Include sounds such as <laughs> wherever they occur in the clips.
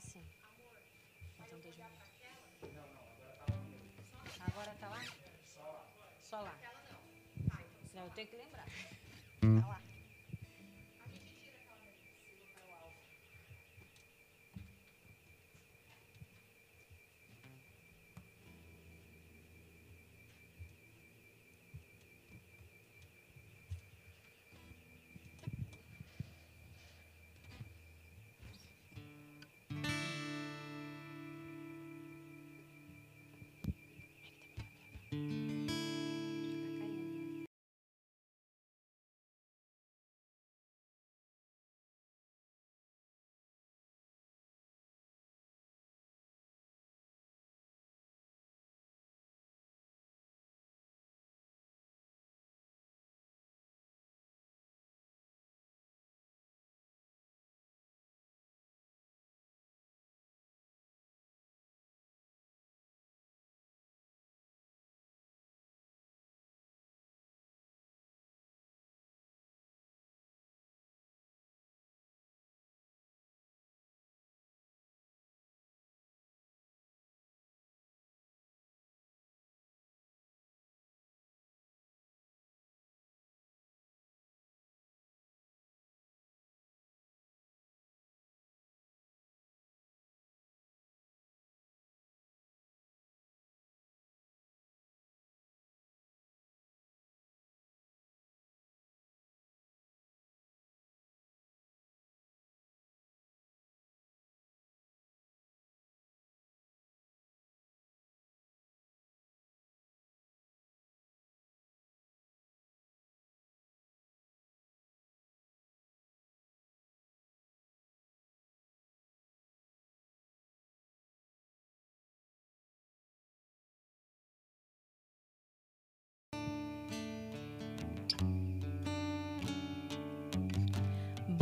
sim. Então, dois minutos. Agora tá lá? Só lá. Não, eu tenho que lembrar. Tá lá. Tá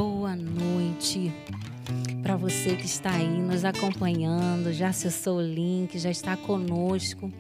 Boa noite para você que está aí nos acompanhando, já acessou o link, já está conosco.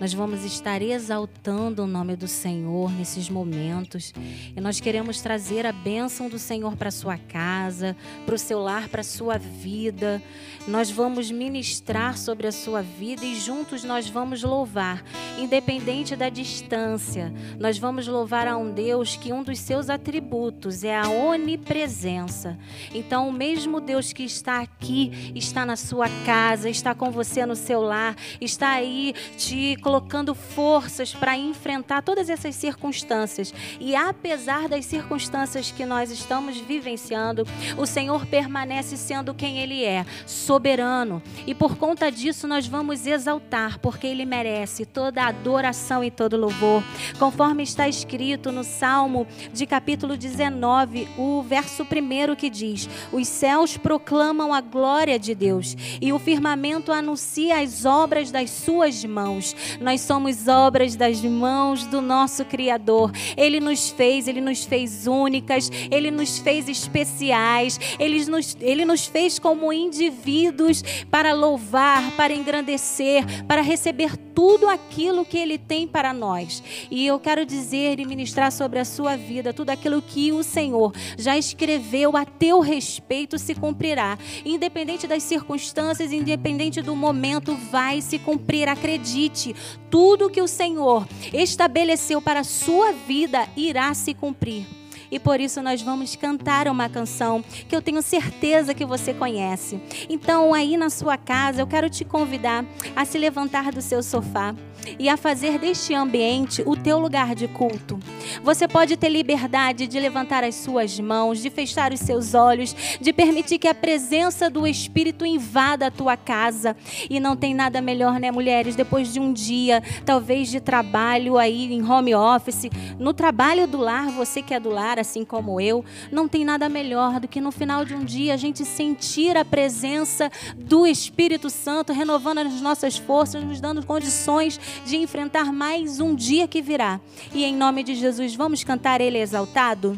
Nós vamos estar exaltando o nome do Senhor nesses momentos. E nós queremos trazer a bênção do Senhor para sua casa, para o seu lar, para sua vida. Nós vamos ministrar sobre a sua vida e juntos nós vamos louvar, independente da distância. Nós vamos louvar a um Deus que um dos seus atributos é a onipresença. Então, o mesmo Deus que está aqui, está na sua casa, está com você no seu lar, está aí te colocando forças para enfrentar todas essas circunstâncias. E apesar das circunstâncias que nós estamos vivenciando, o Senhor permanece sendo quem Ele é, soberano. E por conta disso nós vamos exaltar, porque Ele merece toda adoração e todo louvor. Conforme está escrito no Salmo de capítulo 19, o verso primeiro que diz: Os céus proclamam a glória de Deus e o firmamento anuncia as obras das suas mãos. Nós somos obras das mãos do nosso Criador. Ele nos fez, ele nos fez únicas, ele nos fez especiais, ele nos, ele nos fez como indivíduos para louvar, para engrandecer, para receber tudo aquilo que ele tem para nós. E eu quero dizer e ministrar sobre a sua vida tudo aquilo que o Senhor já escreveu a teu respeito se cumprirá. Independente das circunstâncias, independente do momento, vai se cumprir. Acredite, tudo que o Senhor estabeleceu para a sua vida irá se cumprir. E por isso nós vamos cantar uma canção que eu tenho certeza que você conhece. Então, aí na sua casa, eu quero te convidar a se levantar do seu sofá e a fazer deste ambiente o teu lugar de culto. Você pode ter liberdade de levantar as suas mãos, de fechar os seus olhos, de permitir que a presença do Espírito invada a tua casa. E não tem nada melhor, né, mulheres, depois de um dia, talvez de trabalho aí em home office, no trabalho do lar, você que é do lar, assim como eu, não tem nada melhor do que no final de um dia a gente sentir a presença do Espírito Santo renovando as nossas forças, nos dando condições de enfrentar mais um dia que virá. E em nome de Jesus, vamos cantar Ele exaltado?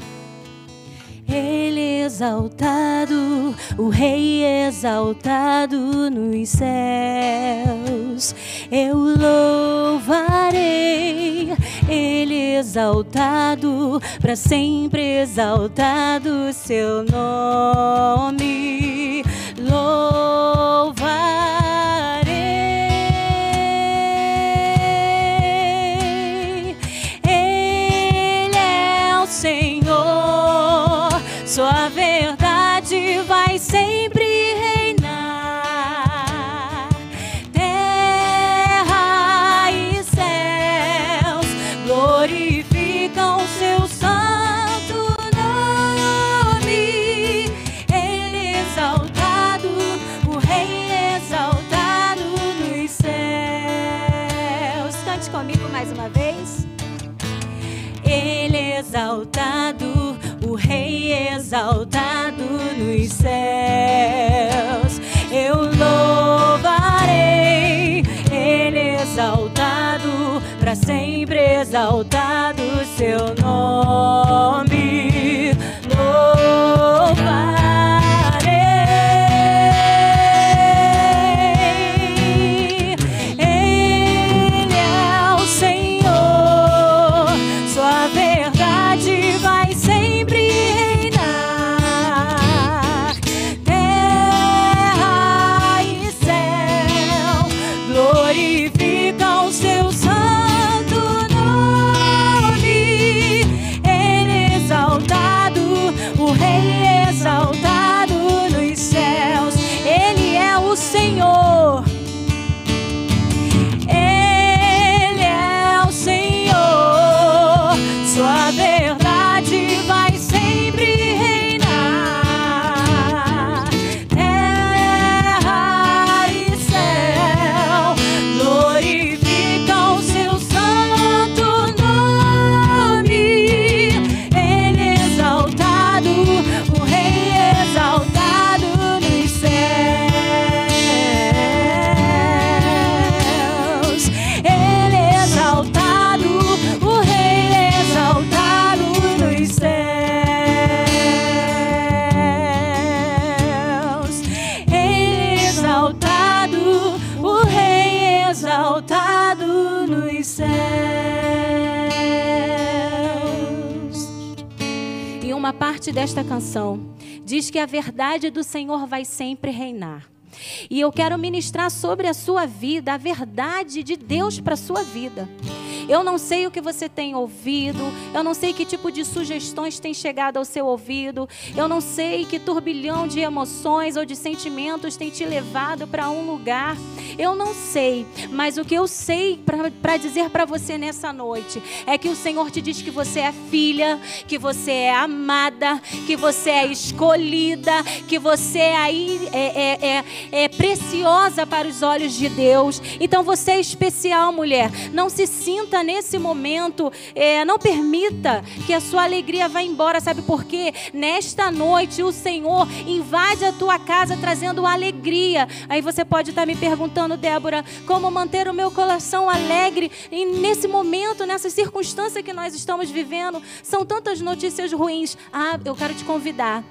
Ele exaltado, o Rei exaltado nos céus. Eu louvarei Ele exaltado, para sempre exaltado seu nome. Louvarei exaltado, o Rei exaltado nos céus. Eu louvarei, Ele exaltado, para sempre exaltado seu nome. Parte desta canção diz que a verdade do Senhor vai sempre reinar. E eu quero ministrar sobre a sua vida a verdade de Deus para a sua vida. Eu não sei o que você tem ouvido, eu não sei que tipo de sugestões tem chegado ao seu ouvido, eu não sei que turbilhão de emoções ou de sentimentos tem te levado para um lugar. Eu não sei, mas o que eu sei para dizer para você nessa noite é que o Senhor te diz que você é filha, que você é amada, que você é escolhida, que você é, é, é, é preciosa para os olhos de Deus. Então você é especial, mulher. Não se sinta nesse momento, é, não permita que a sua alegria vá embora, sabe por quê? Nesta noite o Senhor invade a tua casa trazendo alegria. Aí você pode estar me perguntando, Débora, como manter o meu coração alegre e nesse momento, nessa circunstância que nós estamos vivendo, são tantas notícias ruins. Ah, eu quero te convidar.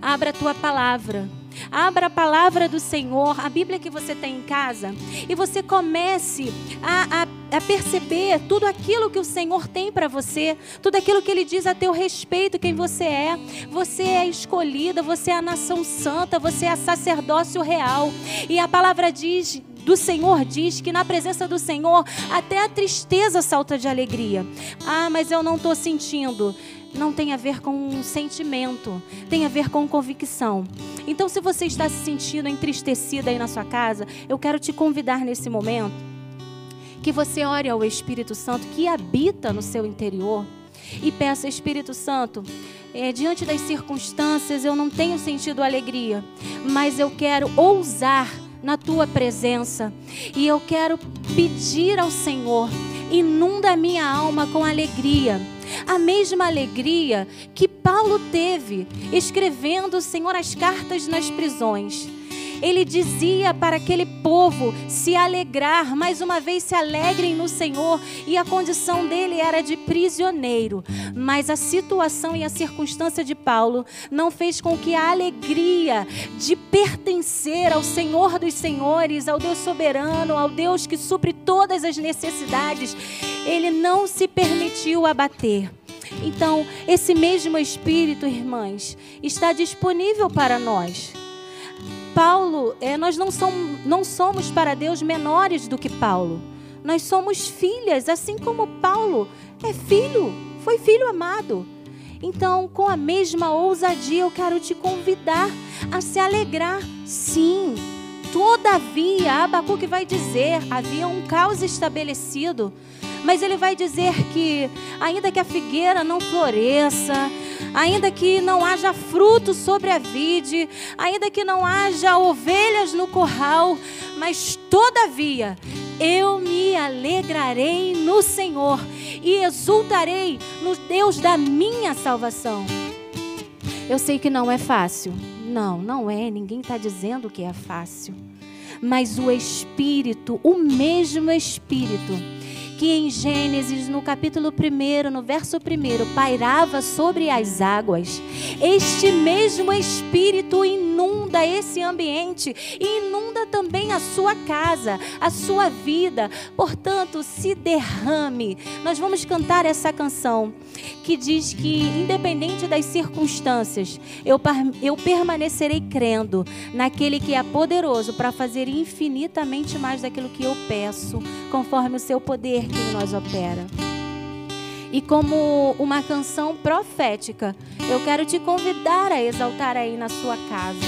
Abra a tua palavra. Abra a palavra do Senhor, a Bíblia que você tem em casa, e você comece a, a, a perceber tudo aquilo que o Senhor tem para você, tudo aquilo que Ele diz a teu respeito, quem você é. Você é escolhida, você é a nação santa, você é sacerdócio real. E a palavra diz do Senhor diz que na presença do Senhor até a tristeza salta de alegria. Ah, mas eu não estou sentindo não tem a ver com um sentimento, tem a ver com convicção. Então, se você está se sentindo entristecida aí na sua casa, eu quero te convidar nesse momento que você ore ao Espírito Santo que habita no seu interior e peça, Espírito Santo, é, diante das circunstâncias eu não tenho sentido alegria, mas eu quero ousar na tua presença e eu quero pedir ao Senhor, inunda a minha alma com alegria a mesma alegria que Paulo teve escrevendo, Senhor, as cartas nas prisões. Ele dizia para aquele povo se alegrar, mais uma vez se alegrem no Senhor, e a condição dele era de prisioneiro. Mas a situação e a circunstância de Paulo não fez com que a alegria de pertencer ao Senhor dos Senhores, ao Deus soberano, ao Deus que supre todas as necessidades, ele não se permitiu abater. Então, esse mesmo Espírito, irmãs, está disponível para nós. Paulo, é, nós não somos, não somos para Deus menores do que Paulo. Nós somos filhas, assim como Paulo é filho, foi filho amado. Então, com a mesma ousadia, eu quero te convidar a se alegrar. Sim, todavia, Abacuque vai dizer: havia um caos estabelecido mas ele vai dizer que, ainda que a figueira não floresça, ainda que não haja fruto sobre a vide, ainda que não haja ovelhas no corral, mas todavia Eu me alegrarei no Senhor e exultarei no Deus da minha salvação. Eu sei que não é fácil. Não, não é. Ninguém está dizendo que é fácil. Mas o Espírito, o mesmo Espírito, que em Gênesis, no capítulo 1, no verso 1, pairava sobre as águas. Este mesmo Espírito inunda esse ambiente inunda também a sua casa, a sua vida. Portanto, se derrame. Nós vamos cantar essa canção que diz que, independente das circunstâncias, eu, eu permanecerei crendo naquele que é poderoso para fazer infinitamente mais daquilo que eu peço, conforme o seu poder que em nós opera. E como uma canção profética, eu quero te convidar a exaltar aí na sua casa.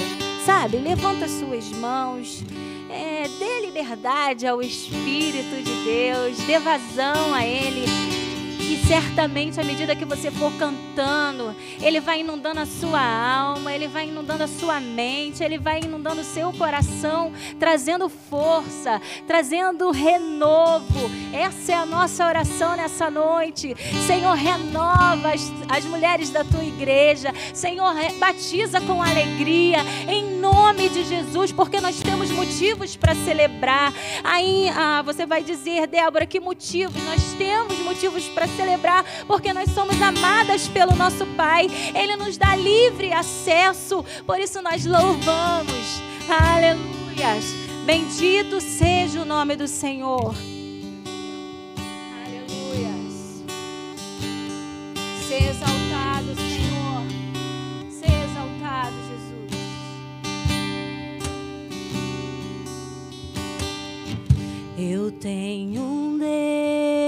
Sabe, levanta suas mãos, é, dê liberdade ao Espírito de Deus, dê vazão a Ele e certamente, à medida que você for cantando, Ele vai inundando a sua alma, Ele vai inundando a sua mente, Ele vai inundando o seu coração, trazendo força, trazendo renovo. Essa é a nossa oração nessa noite. Senhor, renova as, as mulheres da tua igreja. Senhor, batiza com alegria, em nome de Jesus, porque nós temos motivos para celebrar. Aí ah, você vai dizer, Débora, que motivos? Nós temos motivos para celebrar porque nós somos amadas pelo nosso Pai. Ele nos dá livre acesso, por isso nós louvamos. Aleluias. Bendito seja o nome do Senhor. Aleluias. Se exaltado, Senhor. Se exaltado, Jesus. Eu tenho um Deus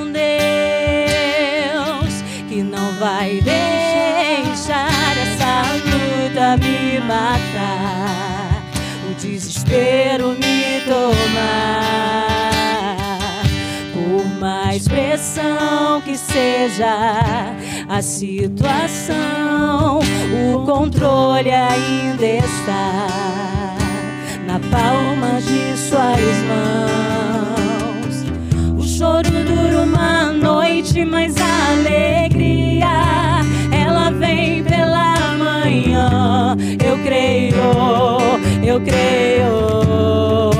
vai deixar essa luta me matar, o desespero me tomar. Por mais pressão que seja a situação, o controle ainda está na palma de suas mãos. O choro dura uma noite, mas a alegria ela vem pela manhã. Eu creio, eu creio.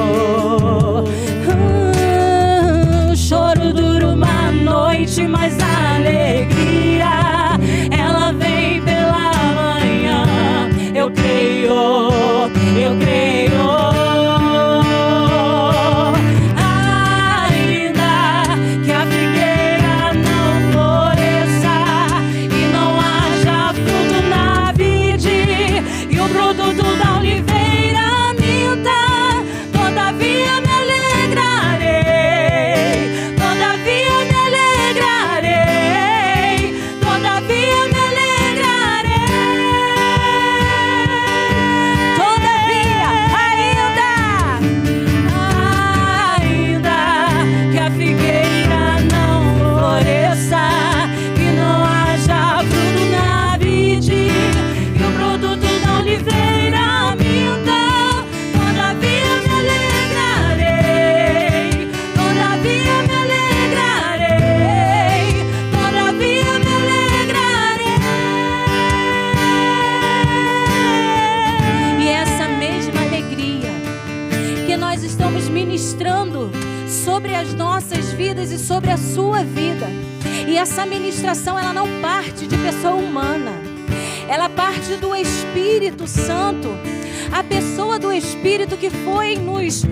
Essa ministração ela não parte de pessoa humana. Ela parte do Espírito Santo, a pessoa do Espírito que foi nos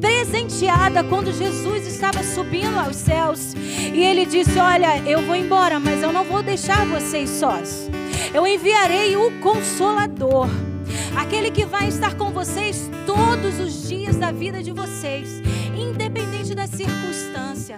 presenteada quando Jesus estava subindo aos céus. E ele disse: Olha, eu vou embora, mas eu não vou deixar vocês sós. Eu enviarei o Consolador, aquele que vai estar com vocês todos os dias da vida de vocês, independente da circunstância,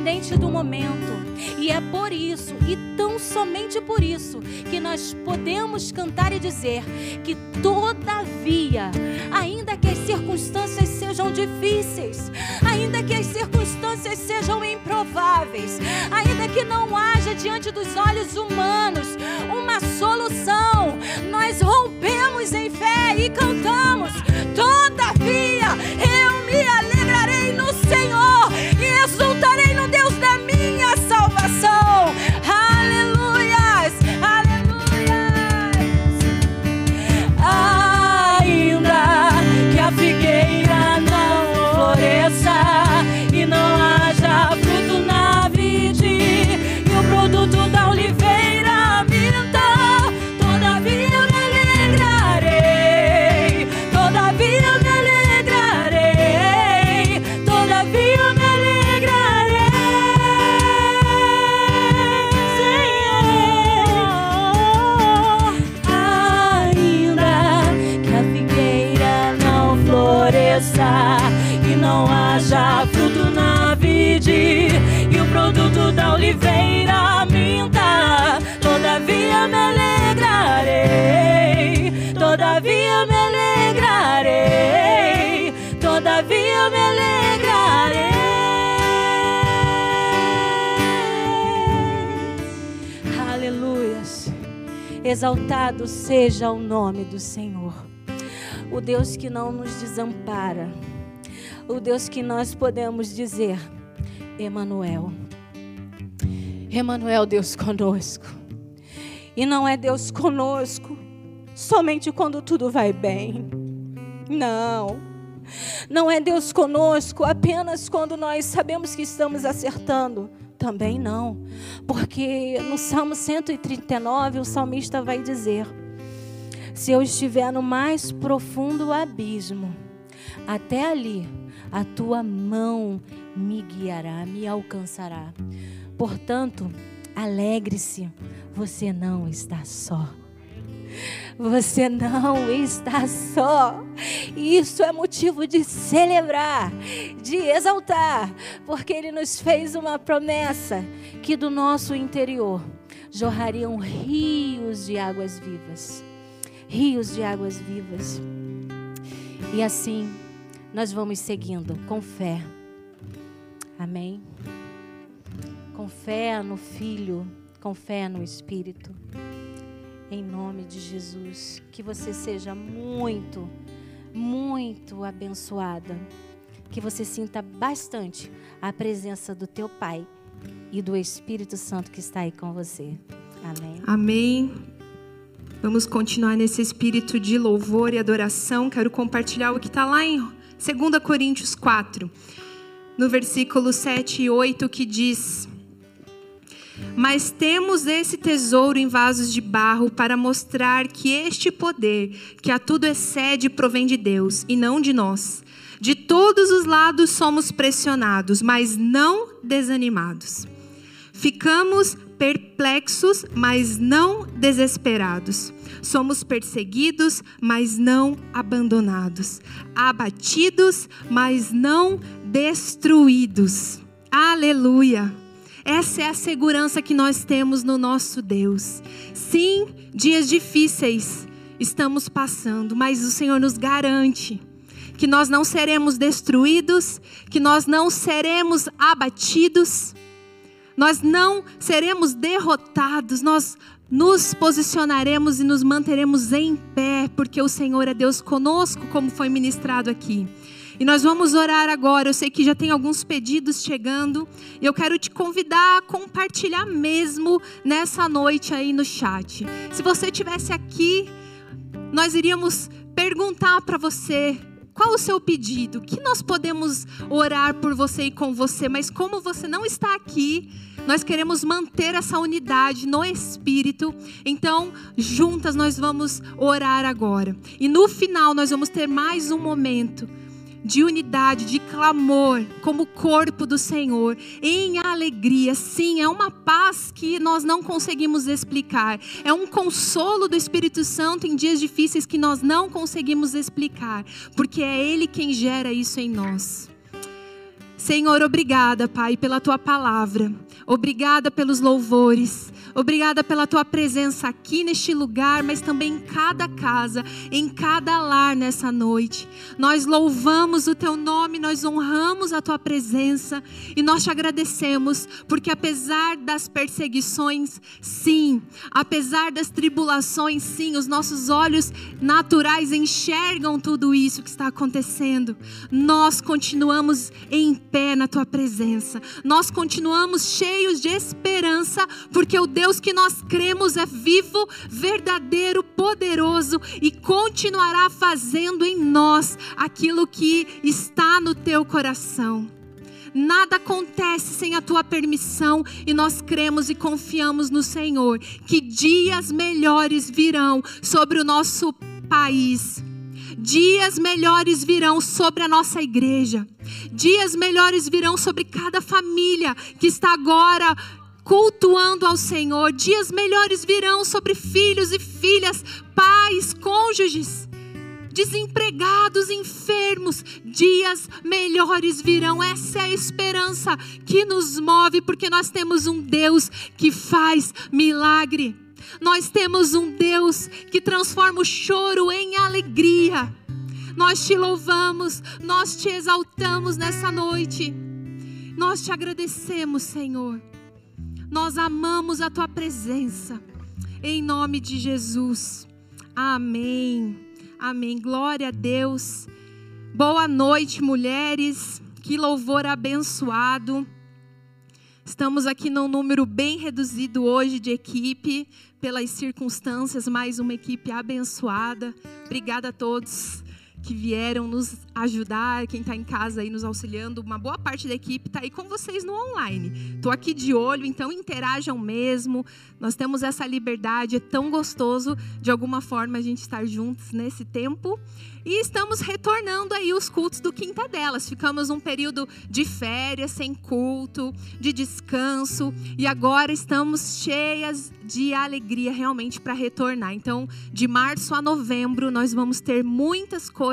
independente do momento. E é por isso, e tão somente por isso, que nós podemos cantar e dizer que, todavia, ainda que as circunstâncias sejam difíceis, ainda que as circunstâncias sejam improváveis, ainda que não haja diante dos olhos humanos uma solução, nós rompemos em fé e cantamos. Exaltado seja o nome do Senhor. O Deus que não nos desampara. O Deus que nós podemos dizer, Emanuel. Emanuel, Deus conosco. E não é Deus conosco somente quando tudo vai bem. Não. Não é Deus conosco apenas quando nós sabemos que estamos acertando. Também não. Porque no Salmo 139 o salmista vai dizer: Se eu estiver no mais profundo abismo, até ali a tua mão me guiará, me alcançará. Portanto, alegre-se, você não está só. Você não está só. Isso é motivo de celebrar, de exaltar, porque Ele nos fez uma promessa que do nosso interior jorrariam rios de águas vivas. Rios de águas vivas. E assim nós vamos seguindo com fé. Amém? Com fé no Filho, com fé no Espírito. Em nome de Jesus. Que você seja muito, muito abençoada. Que você sinta bastante a presença do teu Pai e do Espírito Santo que está aí com você. Amém. Amém. Vamos continuar nesse espírito de louvor e adoração. Quero compartilhar o que está lá em 2 Coríntios 4, no versículo 7 e 8, que diz. Mas temos esse tesouro em vasos de barro para mostrar que este poder, que a tudo excede, provém de Deus e não de nós. De todos os lados somos pressionados, mas não desanimados. Ficamos perplexos, mas não desesperados. Somos perseguidos, mas não abandonados. Abatidos, mas não destruídos. Aleluia! Essa é a segurança que nós temos no nosso Deus. Sim, dias difíceis estamos passando, mas o Senhor nos garante que nós não seremos destruídos, que nós não seremos abatidos, nós não seremos derrotados, nós nos posicionaremos e nos manteremos em pé, porque o Senhor é Deus conosco, como foi ministrado aqui. E nós vamos orar agora. Eu sei que já tem alguns pedidos chegando. E eu quero te convidar a compartilhar mesmo nessa noite aí no chat. Se você estivesse aqui, nós iríamos perguntar para você qual o seu pedido? Que nós podemos orar por você e com você, mas como você não está aqui, nós queremos manter essa unidade no espírito. Então, juntas nós vamos orar agora. E no final nós vamos ter mais um momento de unidade, de clamor, como corpo do Senhor, em alegria. Sim, é uma paz que nós não conseguimos explicar. É um consolo do Espírito Santo em dias difíceis que nós não conseguimos explicar, porque é Ele quem gera isso em nós. Senhor, obrigada, Pai, pela tua palavra. Obrigada pelos louvores. Obrigada pela tua presença aqui neste lugar, mas também em cada casa, em cada lar nessa noite. Nós louvamos o teu nome, nós honramos a tua presença e nós te agradecemos, porque apesar das perseguições, sim, apesar das tribulações, sim, os nossos olhos naturais enxergam tudo isso que está acontecendo. Nós continuamos em pé na tua presença. Nós continuamos cheios de esperança, porque o Deus que nós cremos é vivo, verdadeiro, poderoso e continuará fazendo em nós aquilo que está no teu coração. Nada acontece sem a tua permissão e nós cremos e confiamos no Senhor que dias melhores virão sobre o nosso país. Dias melhores virão sobre a nossa igreja. Dias melhores virão sobre cada família que está agora cultuando ao Senhor. Dias melhores virão sobre filhos e filhas, pais, cônjuges, desempregados, enfermos. Dias melhores virão. Essa é a esperança que nos move, porque nós temos um Deus que faz milagre. Nós temos um Deus que transforma o choro em alegria. Nós te louvamos, nós te exaltamos nessa noite. Nós te agradecemos, Senhor. Nós amamos a tua presença. Em nome de Jesus. Amém. Amém. Glória a Deus. Boa noite, mulheres. Que louvor abençoado. Estamos aqui num número bem reduzido hoje de equipe, pelas circunstâncias, mais uma equipe abençoada. Obrigada a todos que vieram nos ajudar, quem está em casa aí nos auxiliando, uma boa parte da equipe está aí com vocês no online. Estou aqui de olho, então interajam mesmo. Nós temos essa liberdade, é tão gostoso de alguma forma a gente estar juntos nesse tempo. E estamos retornando aí os cultos do Quinta Delas. Ficamos um período de férias, sem culto, de descanso, e agora estamos cheias de alegria realmente para retornar. Então, de março a novembro, nós vamos ter muitas coisas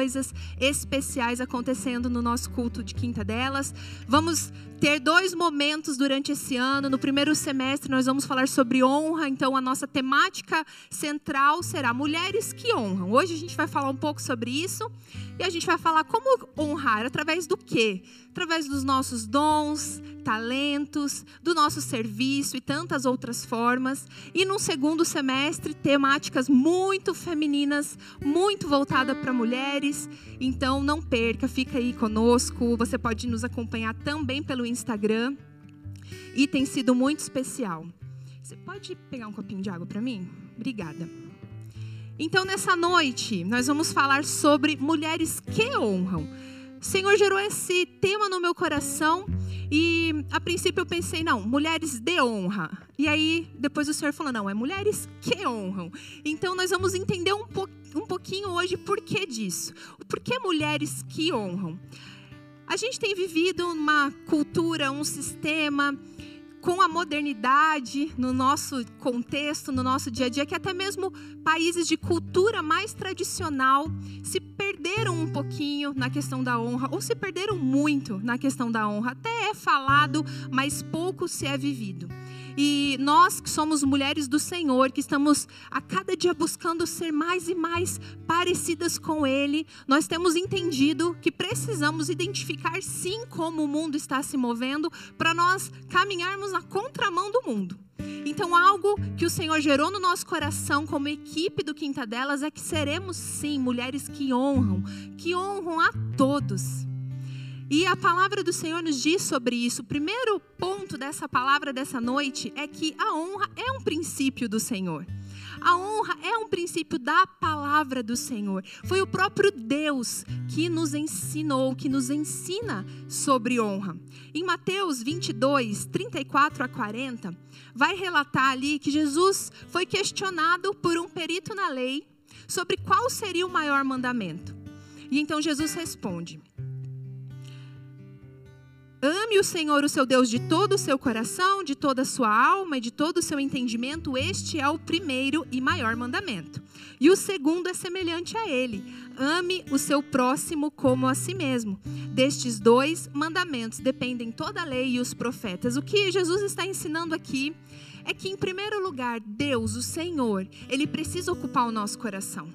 especiais acontecendo no nosso culto de Quinta Delas. Vamos ter dois momentos durante esse ano. No primeiro semestre, nós vamos falar sobre honra. Então, a nossa temática central será mulheres que honram. Hoje a gente vai falar um pouco sobre isso. E a gente vai falar como honrar, através do quê? Através dos nossos dons, talentos, do nosso serviço e tantas outras formas. E no segundo semestre, temáticas muito femininas, muito voltada para mulheres. Então não perca, fica aí conosco. Você pode nos acompanhar também pelo Instagram. E tem sido muito especial. Você pode pegar um copinho de água para mim? Obrigada. Então, nessa noite, nós vamos falar sobre mulheres que honram. O Senhor gerou esse tema no meu coração e a princípio eu pensei, não, mulheres de honra. E aí depois o Senhor falou, não, é mulheres que honram. Então nós vamos entender um, po um pouquinho hoje por que disso. Por que mulheres que honram? A gente tem vivido uma cultura, um sistema com a modernidade no nosso contexto, no nosso dia a dia, que até mesmo países de cultura mais tradicional se perderam um pouquinho na questão da honra, ou se perderam muito na questão da honra. Até é falado, mas pouco se é vivido. E nós que somos mulheres do Senhor, que estamos a cada dia buscando ser mais e mais parecidas com Ele, nós temos entendido que precisamos identificar sim como o mundo está se movendo para nós caminharmos na contramão do mundo. Então, algo que o Senhor gerou no nosso coração como equipe do Quinta Delas é que seremos sim mulheres que honram, que honram a todos. E a palavra do Senhor nos diz sobre isso. O primeiro ponto dessa palavra dessa noite é que a honra é um princípio do Senhor. A honra é um princípio da palavra do Senhor. Foi o próprio Deus que nos ensinou, que nos ensina sobre honra. Em Mateus 22, 34 a 40, vai relatar ali que Jesus foi questionado por um perito na lei sobre qual seria o maior mandamento. E então Jesus responde: Ame o Senhor, o seu Deus, de todo o seu coração, de toda a sua alma e de todo o seu entendimento. Este é o primeiro e maior mandamento. E o segundo é semelhante a ele: ame o seu próximo como a si mesmo. Destes dois mandamentos dependem toda a lei e os profetas. O que Jesus está ensinando aqui é que, em primeiro lugar, Deus, o Senhor, ele precisa ocupar o nosso coração.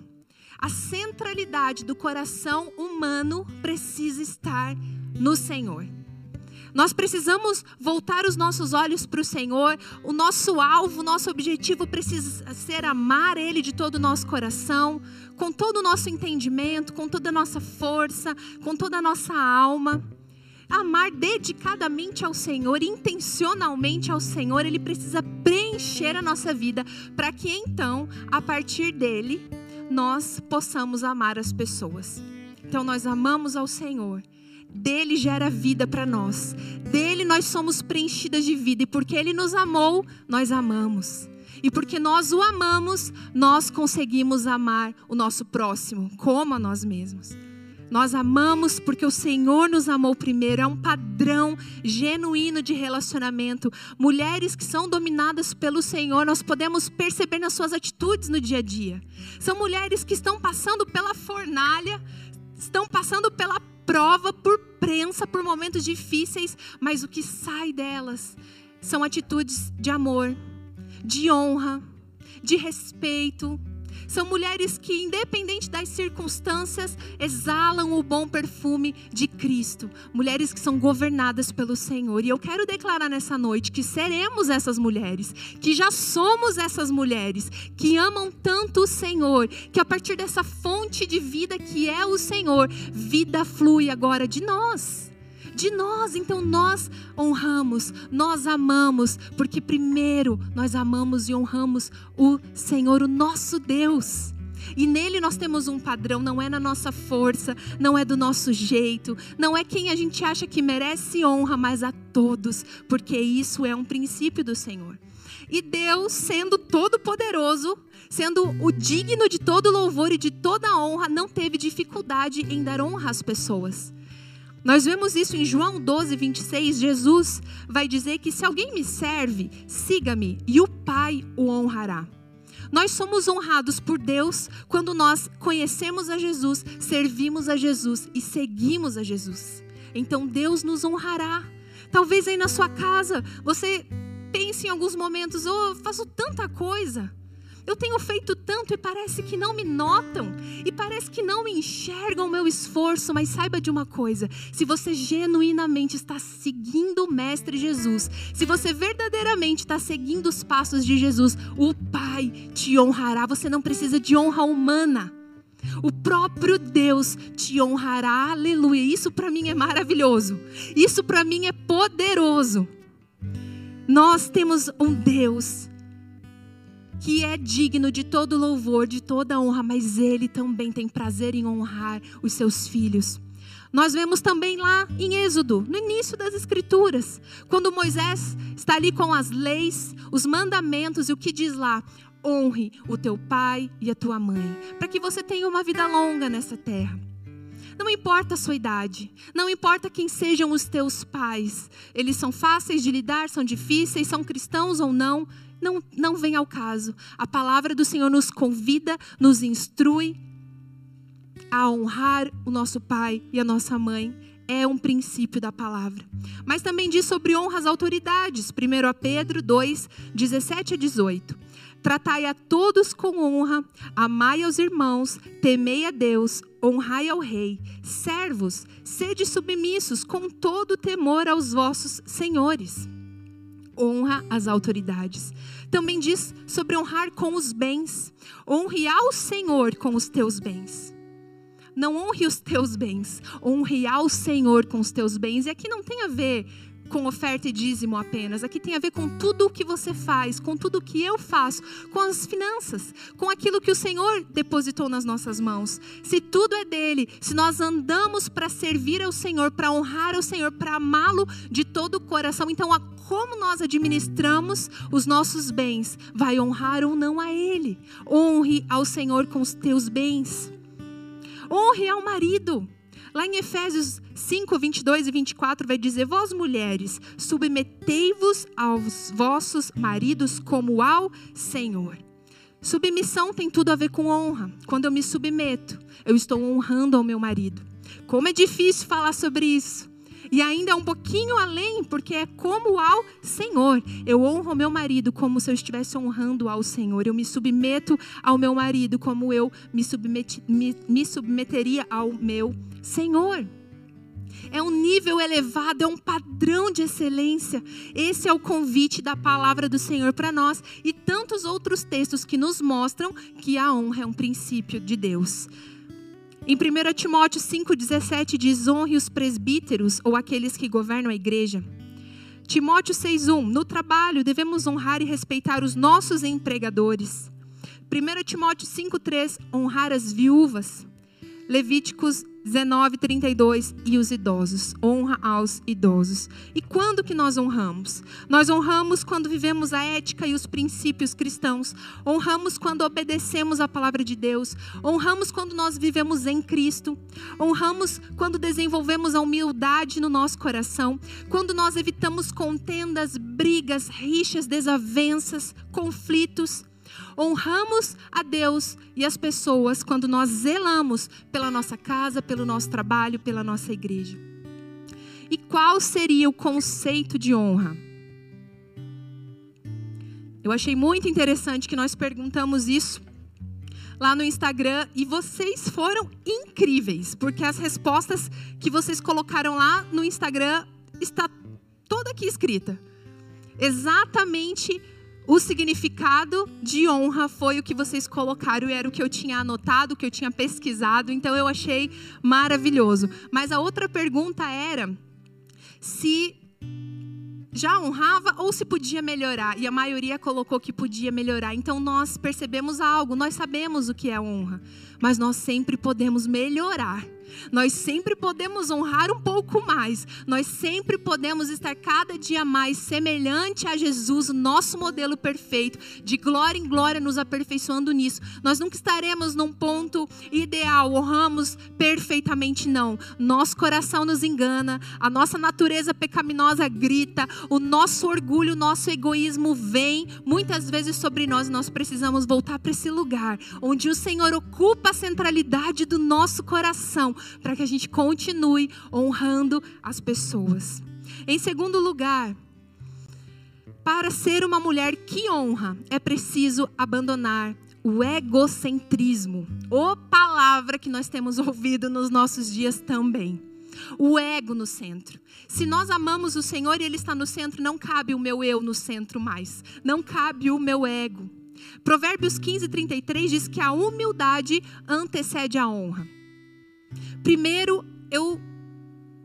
A centralidade do coração humano precisa estar no Senhor. Nós precisamos voltar os nossos olhos para o Senhor. O nosso alvo, o nosso objetivo precisa ser amar Ele de todo o nosso coração, com todo o nosso entendimento, com toda a nossa força, com toda a nossa alma. Amar dedicadamente ao Senhor, intencionalmente ao Senhor, Ele precisa preencher a nossa vida para que então, a partir dele, nós possamos amar as pessoas. Então, nós amamos ao Senhor dele gera vida para nós. Dele nós somos preenchidas de vida. E porque ele nos amou, nós amamos. E porque nós o amamos, nós conseguimos amar o nosso próximo como a nós mesmos. Nós amamos porque o Senhor nos amou primeiro. É um padrão genuíno de relacionamento. Mulheres que são dominadas pelo Senhor, nós podemos perceber nas suas atitudes no dia a dia. São mulheres que estão passando pela fornalha, estão passando pela prova, por prensa, por momentos difíceis, mas o que sai delas são atitudes de amor, de honra, de respeito, são mulheres que, independente das circunstâncias, exalam o bom perfume de Cristo. Mulheres que são governadas pelo Senhor. E eu quero declarar nessa noite que seremos essas mulheres, que já somos essas mulheres, que amam tanto o Senhor, que a partir dessa fonte de vida que é o Senhor, vida flui agora de nós de nós. Então nós honramos, nós amamos, porque primeiro nós amamos e honramos o Senhor, o nosso Deus. E nele nós temos um padrão, não é na nossa força, não é do nosso jeito, não é quem a gente acha que merece honra, mas a todos, porque isso é um princípio do Senhor. E Deus, sendo todo-poderoso, sendo o digno de todo louvor e de toda honra, não teve dificuldade em dar honra às pessoas. Nós vemos isso em João 12, 26. Jesus vai dizer que se alguém me serve, siga-me e o Pai o honrará. Nós somos honrados por Deus quando nós conhecemos a Jesus, servimos a Jesus e seguimos a Jesus. Então Deus nos honrará. Talvez aí na sua casa você pense em alguns momentos: oh, eu faço tanta coisa. Eu tenho feito tanto e parece que não me notam, e parece que não enxergam o meu esforço, mas saiba de uma coisa: se você genuinamente está seguindo o Mestre Jesus, se você verdadeiramente está seguindo os passos de Jesus, o Pai te honrará. Você não precisa de honra humana. O próprio Deus te honrará, aleluia. Isso para mim é maravilhoso. Isso para mim é poderoso. Nós temos um Deus que é digno de todo louvor, de toda honra, mas ele também tem prazer em honrar os seus filhos. Nós vemos também lá em Êxodo, no início das Escrituras, quando Moisés está ali com as leis, os mandamentos e o que diz lá: honre o teu pai e a tua mãe, para que você tenha uma vida longa nessa terra. Não importa a sua idade, não importa quem sejam os teus pais, eles são fáceis de lidar, são difíceis, são cristãos ou não, não, não vem ao caso. A palavra do Senhor nos convida, nos instrui a honrar o nosso pai e a nossa mãe. É um princípio da palavra. Mas também diz sobre honra às autoridades. 1 a Pedro 2, 17 a 18. Tratai a todos com honra, amai aos irmãos, temei a Deus, honrai ao rei. Servos, sede submissos com todo temor aos vossos senhores honra as autoridades. Também diz sobre honrar com os bens. Honre ao Senhor com os teus bens. Não honre os teus bens, honre ao Senhor com os teus bens. E aqui não tem a ver com oferta e dízimo apenas. Aqui tem a ver com tudo o que você faz, com tudo o que eu faço, com as finanças, com aquilo que o Senhor depositou nas nossas mãos. Se tudo é dele, se nós andamos para servir ao Senhor, para honrar ao Senhor, para amá-lo de todo o coração, então a como nós administramos os nossos bens vai honrar ou não a Ele. Honre ao Senhor com os teus bens. Honre ao marido. Lá em Efésios 5, 22 e 24 vai dizer: Vós mulheres, submetei-vos aos vossos maridos como ao Senhor. Submissão tem tudo a ver com honra. Quando eu me submeto, eu estou honrando ao meu marido. Como é difícil falar sobre isso. E ainda é um pouquinho além, porque é como ao Senhor. Eu honro meu marido como se eu estivesse honrando ao Senhor. Eu me submeto ao meu marido como eu me, submeti, me, me submeteria ao meu Senhor. É um nível elevado, é um padrão de excelência. Esse é o convite da palavra do Senhor para nós e tantos outros textos que nos mostram que a honra é um princípio de Deus. Em 1 Timóteo 5,17 diz: honre os presbíteros ou aqueles que governam a igreja. Timóteo 6,1: No trabalho devemos honrar e respeitar os nossos empregadores. 1 Timóteo 5,3: honrar as viúvas. Levíticos 19, 32, e os idosos. Honra aos idosos. E quando que nós honramos? Nós honramos quando vivemos a ética e os princípios cristãos. Honramos quando obedecemos a palavra de Deus. Honramos quando nós vivemos em Cristo. Honramos quando desenvolvemos a humildade no nosso coração. Quando nós evitamos contendas, brigas, rixas, desavenças, conflitos. Honramos a Deus e as pessoas quando nós zelamos pela nossa casa, pelo nosso trabalho, pela nossa igreja. E qual seria o conceito de honra? Eu achei muito interessante que nós perguntamos isso lá no Instagram e vocês foram incríveis, porque as respostas que vocês colocaram lá no Instagram está toda aqui escrita. Exatamente o significado de honra foi o que vocês colocaram e era o que eu tinha anotado, o que eu tinha pesquisado, então eu achei maravilhoso. Mas a outra pergunta era se já honrava ou se podia melhorar, e a maioria colocou que podia melhorar. Então nós percebemos algo, nós sabemos o que é honra, mas nós sempre podemos melhorar. Nós sempre podemos honrar um pouco mais. Nós sempre podemos estar cada dia mais semelhante a Jesus, nosso modelo perfeito, de glória em glória, nos aperfeiçoando nisso. Nós nunca estaremos num ponto ideal, honramos perfeitamente, não. Nosso coração nos engana, a nossa natureza pecaminosa grita, o nosso orgulho, o nosso egoísmo vem muitas vezes sobre nós. Nós precisamos voltar para esse lugar onde o Senhor ocupa a centralidade do nosso coração para que a gente continue honrando as pessoas. Em segundo lugar, para ser uma mulher que honra, é preciso abandonar o egocentrismo. Ou palavra que nós temos <laughs> ouvido nos nossos dias também. O ego no centro. Se nós amamos o Senhor e Ele está no centro, não cabe o meu eu no centro mais. Não cabe o meu ego. Provérbios 15, 33 diz que a humildade antecede a honra. Primeiro, eu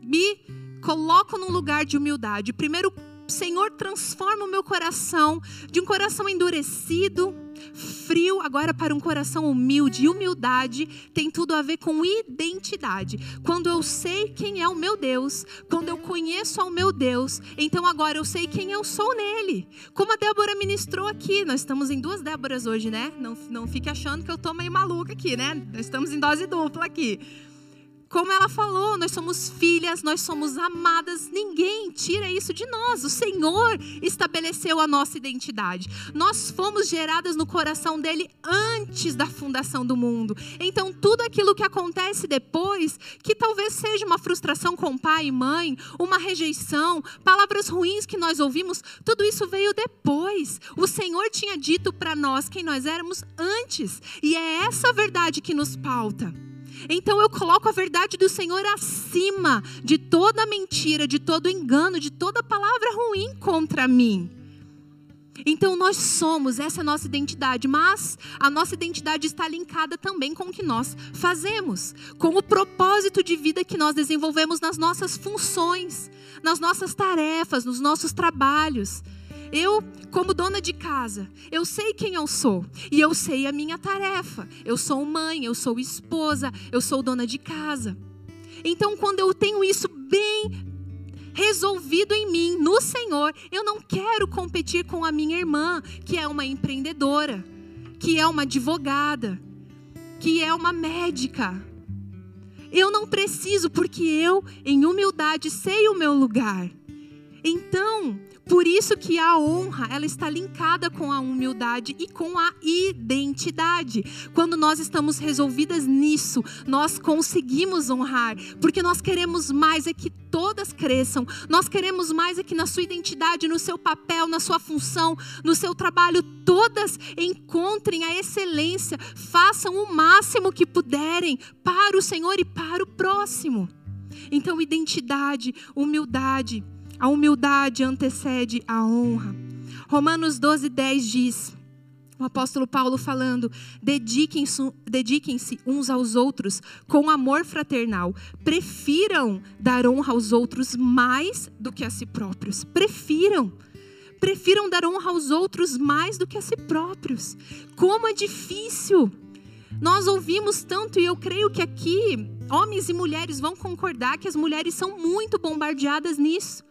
me coloco num lugar de humildade. Primeiro, Senhor, transforma o meu coração de um coração endurecido, frio, agora para um coração humilde. Humildade tem tudo a ver com identidade. Quando eu sei quem é o meu Deus, quando eu conheço ao meu Deus, então agora eu sei quem eu sou nele. Como a Débora ministrou aqui, nós estamos em duas Déboras hoje, né? Não, não fique achando que eu estou meio maluca aqui, né? Nós estamos em dose dupla aqui. Como ela falou, nós somos filhas, nós somos amadas, ninguém tira isso de nós. O Senhor estabeleceu a nossa identidade. Nós fomos geradas no coração dele antes da fundação do mundo. Então, tudo aquilo que acontece depois, que talvez seja uma frustração com pai e mãe, uma rejeição, palavras ruins que nós ouvimos, tudo isso veio depois. O Senhor tinha dito para nós quem nós éramos antes, e é essa verdade que nos pauta. Então eu coloco a verdade do Senhor acima de toda mentira, de todo engano, de toda palavra ruim contra mim. Então nós somos, essa é a nossa identidade, mas a nossa identidade está linkada também com o que nós fazemos, com o propósito de vida que nós desenvolvemos nas nossas funções, nas nossas tarefas, nos nossos trabalhos. Eu, como dona de casa, eu sei quem eu sou e eu sei a minha tarefa. Eu sou mãe, eu sou esposa, eu sou dona de casa. Então, quando eu tenho isso bem resolvido em mim, no Senhor, eu não quero competir com a minha irmã, que é uma empreendedora, que é uma advogada, que é uma médica. Eu não preciso, porque eu, em humildade, sei o meu lugar. Então, por isso que a honra, ela está linkada com a humildade e com a identidade. Quando nós estamos resolvidas nisso, nós conseguimos honrar, porque nós queremos mais é que todas cresçam. Nós queremos mais é que na sua identidade, no seu papel, na sua função, no seu trabalho, todas encontrem a excelência, façam o máximo que puderem para o Senhor e para o próximo. Então, identidade, humildade, a humildade antecede a honra. Romanos 12, 10 diz: o apóstolo Paulo falando: dediquem-se dediquem uns aos outros com amor fraternal. Prefiram dar honra aos outros mais do que a si próprios. Prefiram. Prefiram dar honra aos outros mais do que a si próprios. Como é difícil. Nós ouvimos tanto, e eu creio que aqui homens e mulheres vão concordar que as mulheres são muito bombardeadas nisso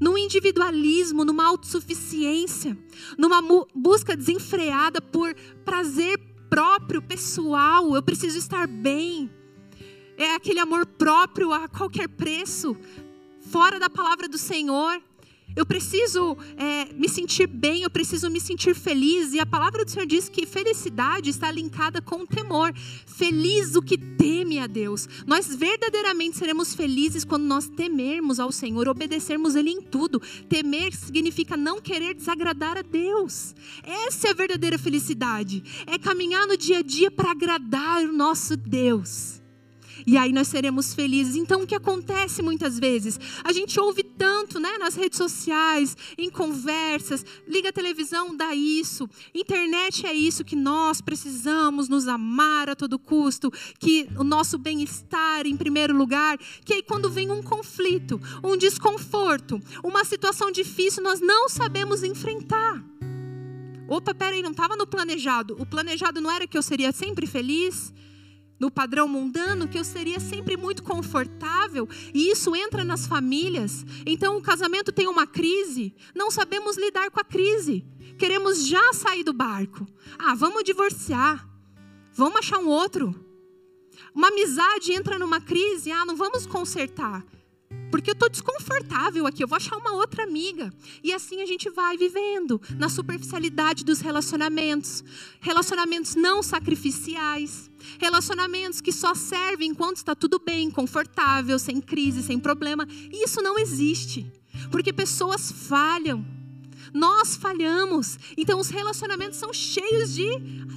no individualismo, numa autossuficiência, numa busca desenfreada por prazer próprio, pessoal. Eu preciso estar bem. É aquele amor próprio a qualquer preço, fora da palavra do Senhor. Eu preciso é, me sentir bem, eu preciso me sentir feliz. E a palavra do Senhor diz que felicidade está linkada com temor. Feliz o que teme a Deus. Nós verdadeiramente seremos felizes quando nós temermos ao Senhor, obedecermos Ele em tudo. Temer significa não querer desagradar a Deus. Essa é a verdadeira felicidade. É caminhar no dia a dia para agradar o nosso Deus e aí nós seremos felizes. Então, o que acontece muitas vezes? A gente ouve tanto né, nas redes sociais, em conversas, liga a televisão, dá isso, internet é isso que nós precisamos nos amar a todo custo, que o nosso bem-estar em primeiro lugar, que aí quando vem um conflito, um desconforto, uma situação difícil, nós não sabemos enfrentar. Opa, peraí, não estava no planejado. O planejado não era que eu seria sempre feliz? No padrão mundano, que eu seria sempre muito confortável, e isso entra nas famílias. Então o casamento tem uma crise, não sabemos lidar com a crise. Queremos já sair do barco. Ah, vamos divorciar. Vamos achar um outro. Uma amizade entra numa crise, ah, não vamos consertar. Porque eu estou desconfortável aqui, eu vou achar uma outra amiga. E assim a gente vai vivendo na superficialidade dos relacionamentos. Relacionamentos não sacrificiais. Relacionamentos que só servem enquanto está tudo bem, confortável, sem crise, sem problema. E isso não existe. Porque pessoas falham. Nós falhamos. Então os relacionamentos são cheios de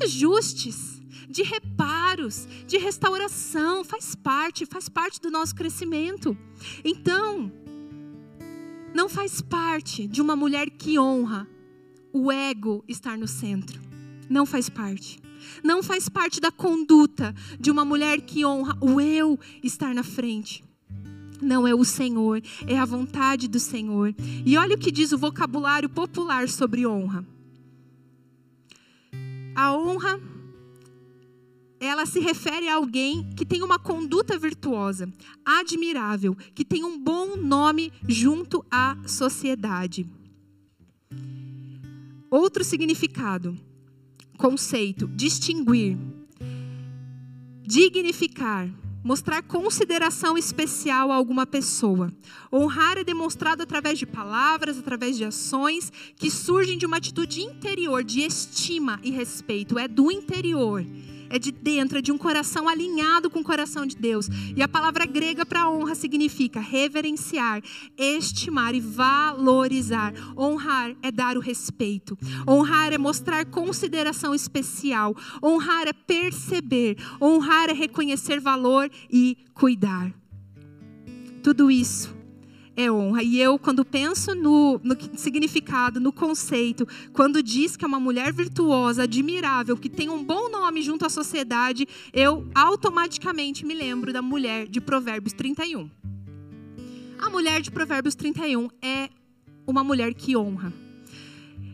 ajustes de reparos, de restauração, faz parte, faz parte do nosso crescimento. Então, não faz parte de uma mulher que honra o ego estar no centro. Não faz parte. Não faz parte da conduta de uma mulher que honra o eu estar na frente. Não é o Senhor, é a vontade do Senhor. E olha o que diz o vocabulário popular sobre honra. A honra ela se refere a alguém que tem uma conduta virtuosa, admirável, que tem um bom nome junto à sociedade. Outro significado, conceito, distinguir, dignificar, mostrar consideração especial a alguma pessoa. Honrar é demonstrado através de palavras, através de ações que surgem de uma atitude interior de estima e respeito, é do interior é de dentro, é de um coração alinhado com o coração de Deus. E a palavra grega para honra significa reverenciar, estimar e valorizar. Honrar é dar o respeito. Honrar é mostrar consideração especial. Honrar é perceber. Honrar é reconhecer valor e cuidar. Tudo isso é honra. E eu, quando penso no, no, significado, no conceito, quando diz que é uma mulher virtuosa, admirável, que tem um bom nome junto à sociedade, eu automaticamente me lembro da mulher de Provérbios 31. A mulher de Provérbios 31 é uma mulher que honra.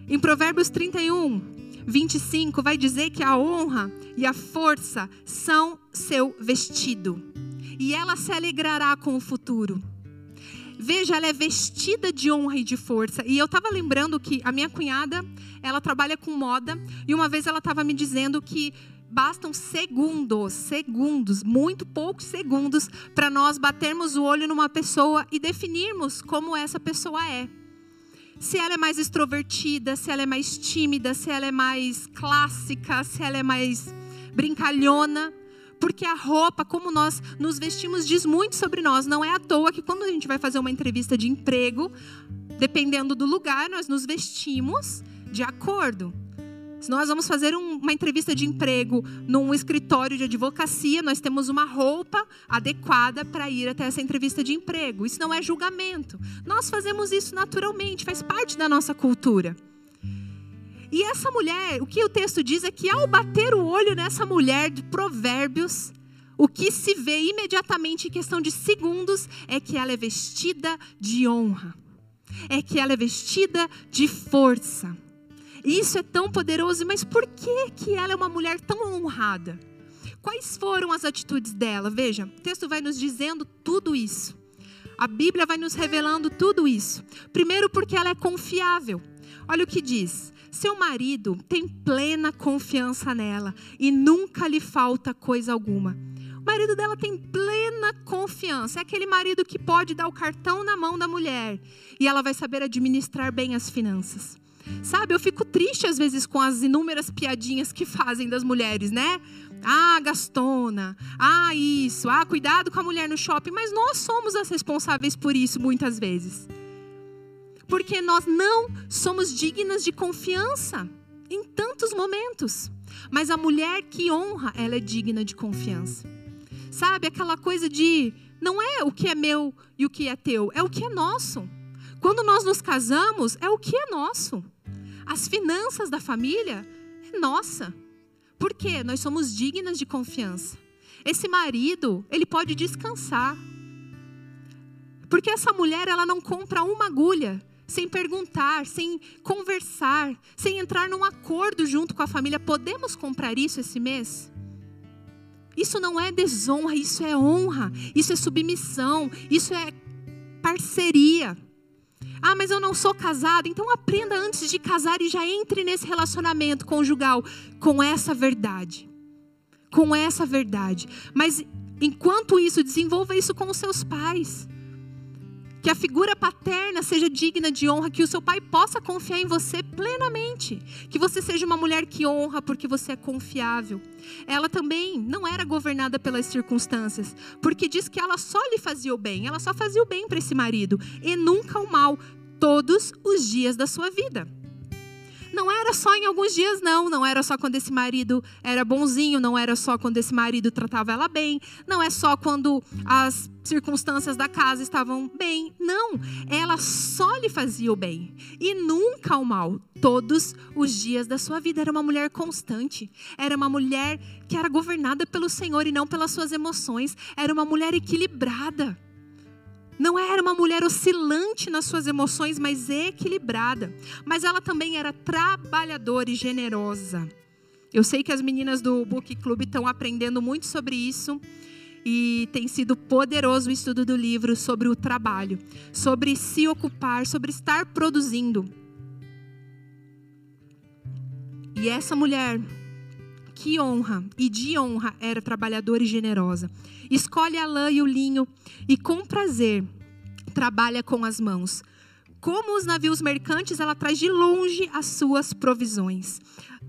Em Provérbios 31, 25, vai dizer que a honra e a força são seu vestido, e ela se alegrará com o futuro. Veja, ela é vestida de honra e de força. E eu estava lembrando que a minha cunhada, ela trabalha com moda, e uma vez ela estava me dizendo que bastam segundos, segundos, muito poucos segundos, para nós batermos o olho numa pessoa e definirmos como essa pessoa é. Se ela é mais extrovertida, se ela é mais tímida, se ela é mais clássica, se ela é mais brincalhona. Porque a roupa, como nós nos vestimos, diz muito sobre nós. Não é à toa que quando a gente vai fazer uma entrevista de emprego, dependendo do lugar, nós nos vestimos de acordo. Se nós vamos fazer um, uma entrevista de emprego num escritório de advocacia, nós temos uma roupa adequada para ir até essa entrevista de emprego. Isso não é julgamento. Nós fazemos isso naturalmente, faz parte da nossa cultura. E essa mulher, o que o texto diz é que ao bater o olho nessa mulher de Provérbios, o que se vê imediatamente em questão de segundos é que ela é vestida de honra, é que ela é vestida de força isso é tão poderoso, mas por que, que ela é uma mulher tão honrada? Quais foram as atitudes dela? Veja, o texto vai nos dizendo tudo isso. A Bíblia vai nos revelando tudo isso. Primeiro, porque ela é confiável. Olha o que diz: seu marido tem plena confiança nela e nunca lhe falta coisa alguma. O marido dela tem plena confiança. É aquele marido que pode dar o cartão na mão da mulher e ela vai saber administrar bem as finanças. Sabe, eu fico triste às vezes com as inúmeras piadinhas que fazem das mulheres, né? Ah, gastona. Ah, isso. Ah, cuidado com a mulher no shopping. Mas nós somos as responsáveis por isso muitas vezes. Porque nós não somos dignas de confiança em tantos momentos. Mas a mulher que honra, ela é digna de confiança. Sabe, aquela coisa de não é o que é meu e o que é teu, é o que é nosso. Quando nós nos casamos, é o que é nosso. As finanças da família é nossa. Por quê? Nós somos dignas de confiança. Esse marido, ele pode descansar. Porque essa mulher, ela não compra uma agulha sem perguntar, sem conversar, sem entrar num acordo junto com a família. Podemos comprar isso esse mês? Isso não é desonra, isso é honra, isso é submissão, isso é parceria. Ah, mas eu não sou casado. Então aprenda antes de casar e já entre nesse relacionamento conjugal com essa verdade. Com essa verdade. Mas enquanto isso, desenvolva isso com os seus pais. Que a figura paterna seja digna de honra, que o seu pai possa confiar em você plenamente. Que você seja uma mulher que honra porque você é confiável. Ela também não era governada pelas circunstâncias, porque diz que ela só lhe fazia o bem, ela só fazia o bem para esse marido e nunca o mal, todos os dias da sua vida. Não era só em alguns dias, não. Não era só quando esse marido era bonzinho, não era só quando esse marido tratava ela bem, não é só quando as circunstâncias da casa estavam bem. Não, ela só lhe fazia o bem e nunca o mal, todos os dias da sua vida. Era uma mulher constante, era uma mulher que era governada pelo Senhor e não pelas suas emoções, era uma mulher equilibrada. Não era uma mulher oscilante nas suas emoções, mas equilibrada. Mas ela também era trabalhadora e generosa. Eu sei que as meninas do Book Club estão aprendendo muito sobre isso. E tem sido poderoso o estudo do livro sobre o trabalho, sobre se ocupar, sobre estar produzindo. E essa mulher, que honra e de honra era trabalhadora e generosa. Escolhe a lã e o linho e com prazer trabalha com as mãos. Como os navios mercantes, ela traz de longe as suas provisões.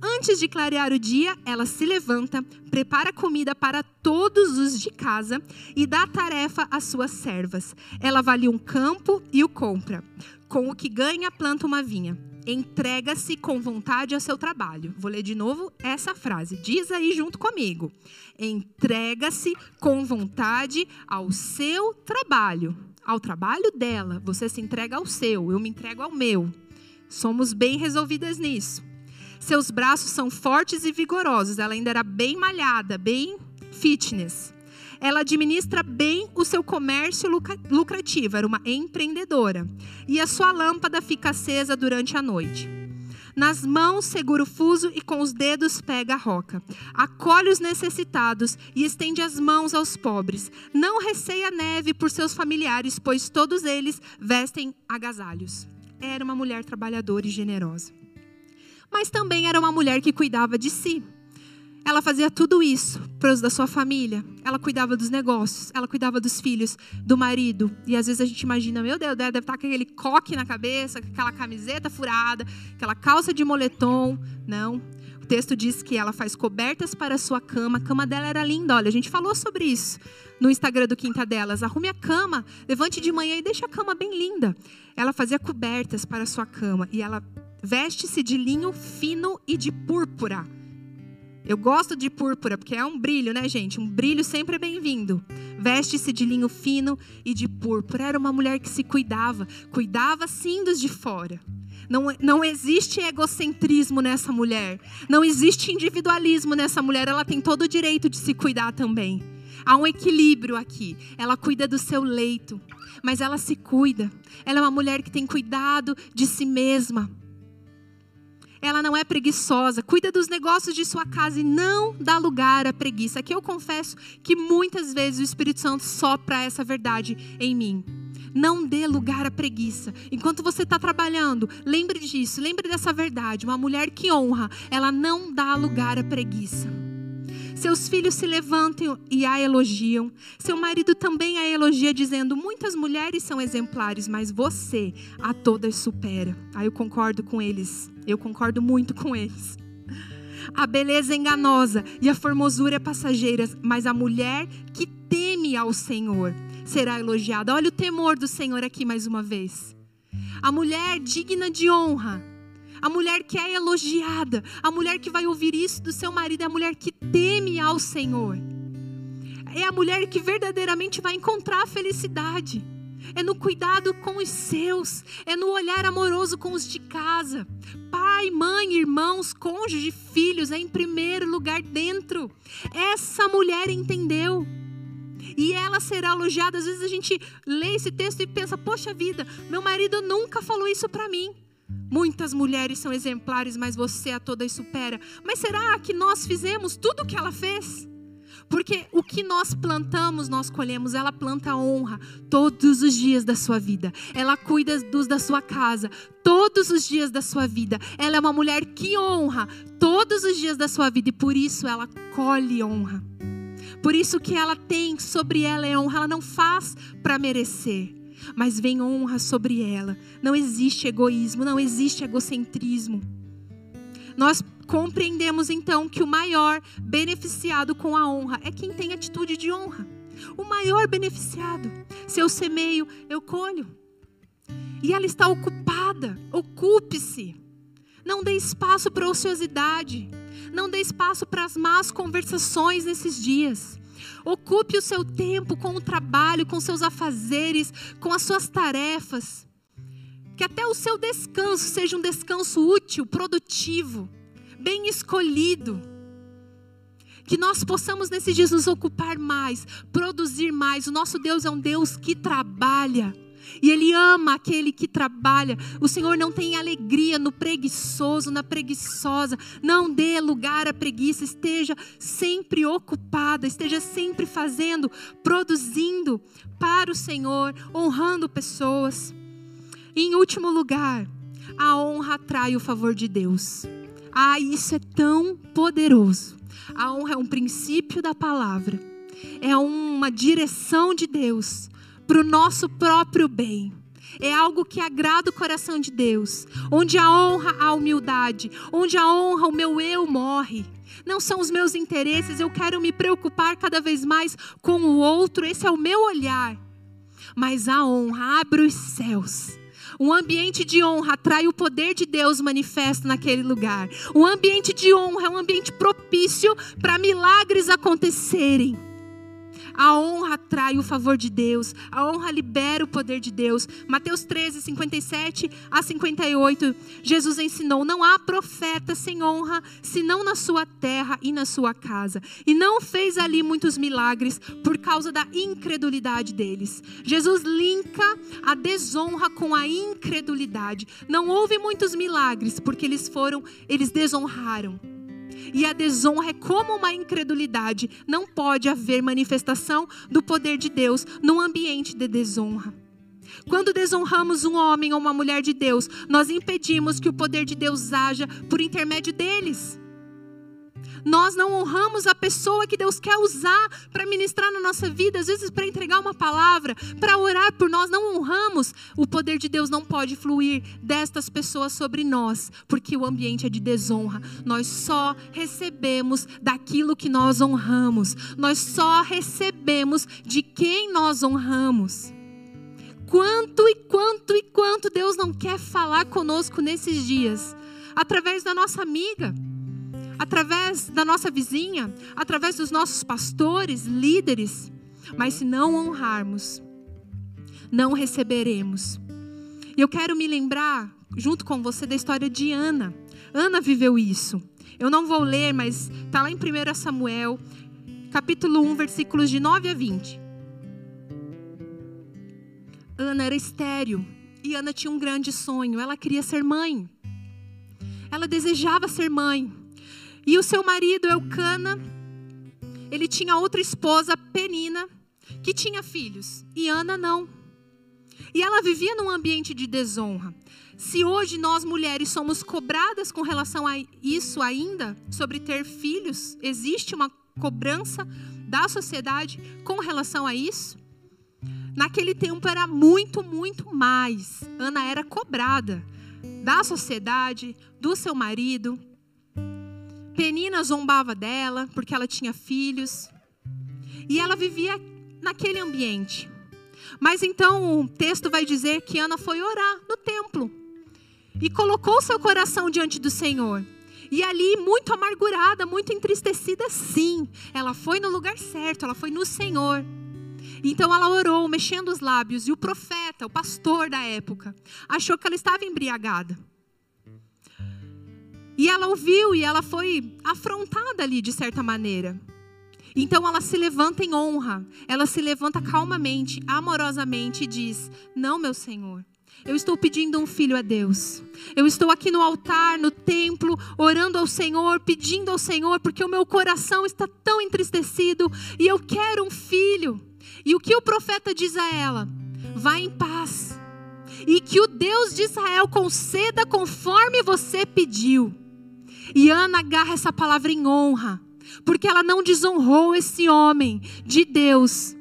Antes de clarear o dia, ela se levanta, prepara comida para todos os de casa e dá tarefa às suas servas. Ela avalia um campo e o compra. Com o que ganha, planta uma vinha. Entrega-se com vontade ao seu trabalho. Vou ler de novo essa frase. Diz aí junto comigo. Entrega-se com vontade ao seu trabalho. Ao trabalho dela, você se entrega ao seu, eu me entrego ao meu. Somos bem resolvidas nisso. Seus braços são fortes e vigorosos. Ela ainda era bem malhada, bem fitness. Ela administra bem o seu comércio lucrativo, era uma empreendedora. E a sua lâmpada fica acesa durante a noite. Nas mãos segura o fuso e com os dedos pega a roca. Acolhe os necessitados e estende as mãos aos pobres. Não receia neve por seus familiares, pois todos eles vestem agasalhos. Era uma mulher trabalhadora e generosa mas também era uma mulher que cuidava de si. Ela fazia tudo isso para os da sua família. Ela cuidava dos negócios, ela cuidava dos filhos, do marido. E às vezes a gente imagina, meu Deus, deve estar com aquele coque na cabeça, aquela camiseta furada, aquela calça de moletom. Não. O texto diz que ela faz cobertas para a sua cama. A cama dela era linda. Olha, a gente falou sobre isso no Instagram do Quinta Delas. Arrume a cama, levante de manhã e deixe a cama bem linda. Ela fazia cobertas para a sua cama e ela veste-se de linho fino e de púrpura. Eu gosto de púrpura, porque é um brilho, né, gente? Um brilho sempre é bem-vindo. Veste-se de linho fino e de púrpura. Era uma mulher que se cuidava. Cuidava sim dos de fora. Não, não existe egocentrismo nessa mulher. Não existe individualismo nessa mulher. Ela tem todo o direito de se cuidar também. Há um equilíbrio aqui. Ela cuida do seu leito, mas ela se cuida. Ela é uma mulher que tem cuidado de si mesma ela não é preguiçosa, cuida dos negócios de sua casa e não dá lugar à preguiça. Aqui eu confesso que muitas vezes o Espírito Santo sopra essa verdade em mim. Não dê lugar à preguiça. Enquanto você está trabalhando, lembre disso, lembre dessa verdade. Uma mulher que honra, ela não dá lugar à preguiça. Seus filhos se levantam e a elogiam. Seu marido também a elogia, dizendo: Muitas mulheres são exemplares, mas você a todas supera. Aí eu concordo com eles. Eu concordo muito com eles. A beleza é enganosa e a formosura é passageira, mas a mulher que teme ao Senhor será elogiada. Olha o temor do Senhor aqui mais uma vez. A mulher digna de honra a mulher que é elogiada, a mulher que vai ouvir isso do seu marido, é a mulher que teme ao Senhor. É a mulher que verdadeiramente vai encontrar a felicidade. É no cuidado com os seus, é no olhar amoroso com os de casa. Pai, mãe, irmãos, cônjuge, filhos, é em primeiro lugar dentro. Essa mulher entendeu e ela será elogiada. Às vezes a gente lê esse texto e pensa: poxa vida, meu marido nunca falou isso para mim. Muitas mulheres são exemplares, mas você a todas supera. Mas será que nós fizemos tudo o que ela fez? Porque o que nós plantamos, nós colhemos. Ela planta honra todos os dias da sua vida. Ela cuida dos da sua casa todos os dias da sua vida. Ela é uma mulher que honra todos os dias da sua vida e por isso ela colhe honra. Por isso que ela tem sobre ela é honra. Ela não faz para merecer mas vem honra sobre ela. Não existe egoísmo, não existe egocentrismo. Nós compreendemos então que o maior beneficiado com a honra é quem tem atitude de honra. O maior beneficiado. Se eu semeio, eu colho. E ela está ocupada. Ocupe-se. Não dê espaço para ociosidade. Não dê espaço para as más conversações nesses dias. Ocupe o seu tempo com o trabalho, com seus afazeres, com as suas tarefas. Que até o seu descanso seja um descanso útil, produtivo, bem escolhido. Que nós possamos nesses dias nos ocupar mais, produzir mais. O nosso Deus é um Deus que trabalha. E Ele ama aquele que trabalha. O Senhor não tem alegria no preguiçoso, na preguiçosa. Não dê lugar à preguiça. Esteja sempre ocupada, esteja sempre fazendo, produzindo para o Senhor, honrando pessoas. E em último lugar, a honra atrai o favor de Deus. Ah, isso é tão poderoso. A honra é um princípio da palavra, é uma direção de Deus para o nosso próprio bem. É algo que agrada o coração de Deus, onde a honra a humildade, onde a honra o meu eu morre. Não são os meus interesses, eu quero me preocupar cada vez mais com o outro, esse é o meu olhar. Mas a honra abre os céus. Um ambiente de honra atrai o poder de Deus manifesto naquele lugar. Um ambiente de honra é um ambiente propício para milagres acontecerem. A honra atrai o favor de Deus, a honra libera o poder de Deus. Mateus 13, 57 a 58, Jesus ensinou: Não há profeta sem honra, senão na sua terra e na sua casa. E não fez ali muitos milagres por causa da incredulidade deles. Jesus linka a desonra com a incredulidade. Não houve muitos milagres porque eles foram, eles desonraram. E a desonra é como uma incredulidade. Não pode haver manifestação do poder de Deus num ambiente de desonra. Quando desonramos um homem ou uma mulher de Deus, nós impedimos que o poder de Deus haja por intermédio deles. Nós não honramos a pessoa que Deus quer usar para ministrar na nossa vida, às vezes para entregar uma palavra, para orar por nós, não honramos. O poder de Deus não pode fluir destas pessoas sobre nós, porque o ambiente é de desonra. Nós só recebemos daquilo que nós honramos. Nós só recebemos de quem nós honramos. Quanto e quanto e quanto Deus não quer falar conosco nesses dias, através da nossa amiga através da nossa vizinha, através dos nossos pastores, líderes. Mas se não honrarmos, não receberemos. E eu quero me lembrar, junto com você, da história de Ana. Ana viveu isso. Eu não vou ler, mas está lá em 1 Samuel, capítulo 1, versículos de 9 a 20. Ana era estéril e Ana tinha um grande sonho. Ela queria ser mãe. Ela desejava ser mãe. E o seu marido, Eucana, ele tinha outra esposa, Penina, que tinha filhos. E Ana não. E ela vivia num ambiente de desonra. Se hoje nós mulheres somos cobradas com relação a isso ainda, sobre ter filhos, existe uma cobrança da sociedade com relação a isso? Naquele tempo era muito, muito mais. Ana era cobrada da sociedade, do seu marido, Penina zombava dela porque ela tinha filhos. E ela vivia naquele ambiente. Mas então o texto vai dizer que Ana foi orar no templo e colocou seu coração diante do Senhor. E ali, muito amargurada, muito entristecida, sim, ela foi no lugar certo, ela foi no Senhor. Então ela orou, mexendo os lábios, e o profeta, o pastor da época, achou que ela estava embriagada. E ela ouviu e ela foi afrontada ali de certa maneira. Então ela se levanta em honra, ela se levanta calmamente, amorosamente e diz: Não, meu Senhor, eu estou pedindo um filho a Deus. Eu estou aqui no altar, no templo, orando ao Senhor, pedindo ao Senhor, porque o meu coração está tão entristecido e eu quero um filho. E o que o profeta diz a ela? Vá em paz. E que o Deus de Israel conceda conforme você pediu. E Ana agarra essa palavra em honra, porque ela não desonrou esse homem de Deus.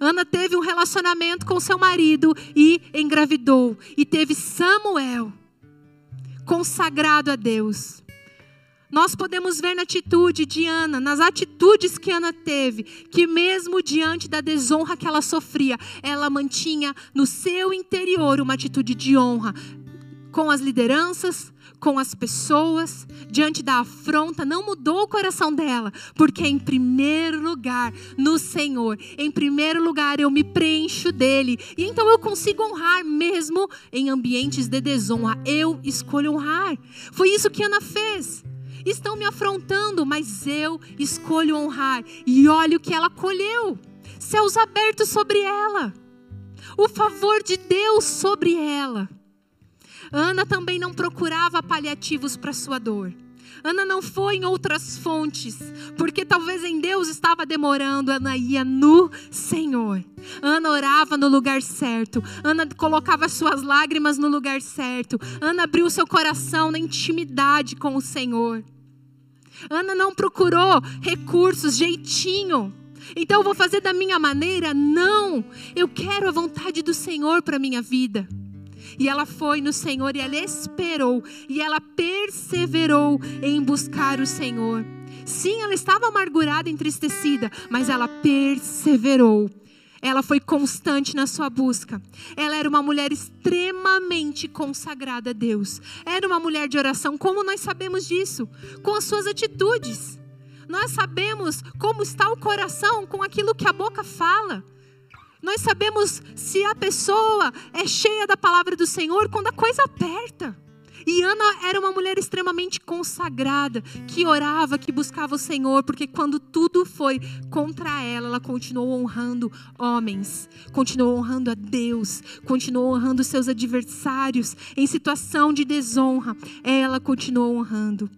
Ana teve um relacionamento com seu marido e engravidou, e teve Samuel, consagrado a Deus. Nós podemos ver na atitude de Ana, nas atitudes que Ana teve, que mesmo diante da desonra que ela sofria, ela mantinha no seu interior uma atitude de honra com as lideranças, com as pessoas, diante da afronta, não mudou o coração dela, porque em primeiro lugar, no Senhor, em primeiro lugar eu me preencho dele, e então eu consigo honrar mesmo em ambientes de desonra. Eu escolho honrar. Foi isso que Ana fez. Estão me afrontando, mas eu escolho honrar. E olha o que ela colheu: céus abertos sobre ela, o favor de Deus sobre ela. Ana também não procurava paliativos para sua dor. Ana não foi em outras fontes, porque talvez em Deus estava demorando. Ana ia no Senhor. Ana orava no lugar certo. Ana colocava suas lágrimas no lugar certo. Ana abriu seu coração na intimidade com o Senhor. Ana não procurou recursos, jeitinho. Então eu vou fazer da minha maneira? Não. Eu quero a vontade do Senhor para minha vida. E ela foi no Senhor e ela esperou e ela perseverou em buscar o Senhor. Sim, ela estava amargurada, entristecida, mas ela perseverou. Ela foi constante na sua busca. Ela era uma mulher extremamente consagrada a Deus. Era uma mulher de oração. Como nós sabemos disso? Com as suas atitudes. Nós sabemos como está o coração com aquilo que a boca fala. Nós sabemos se a pessoa é cheia da palavra do Senhor quando a coisa aperta. E Ana era uma mulher extremamente consagrada, que orava, que buscava o Senhor, porque quando tudo foi contra ela, ela continuou honrando homens, continuou honrando a Deus, continuou honrando seus adversários em situação de desonra. Ela continuou honrando.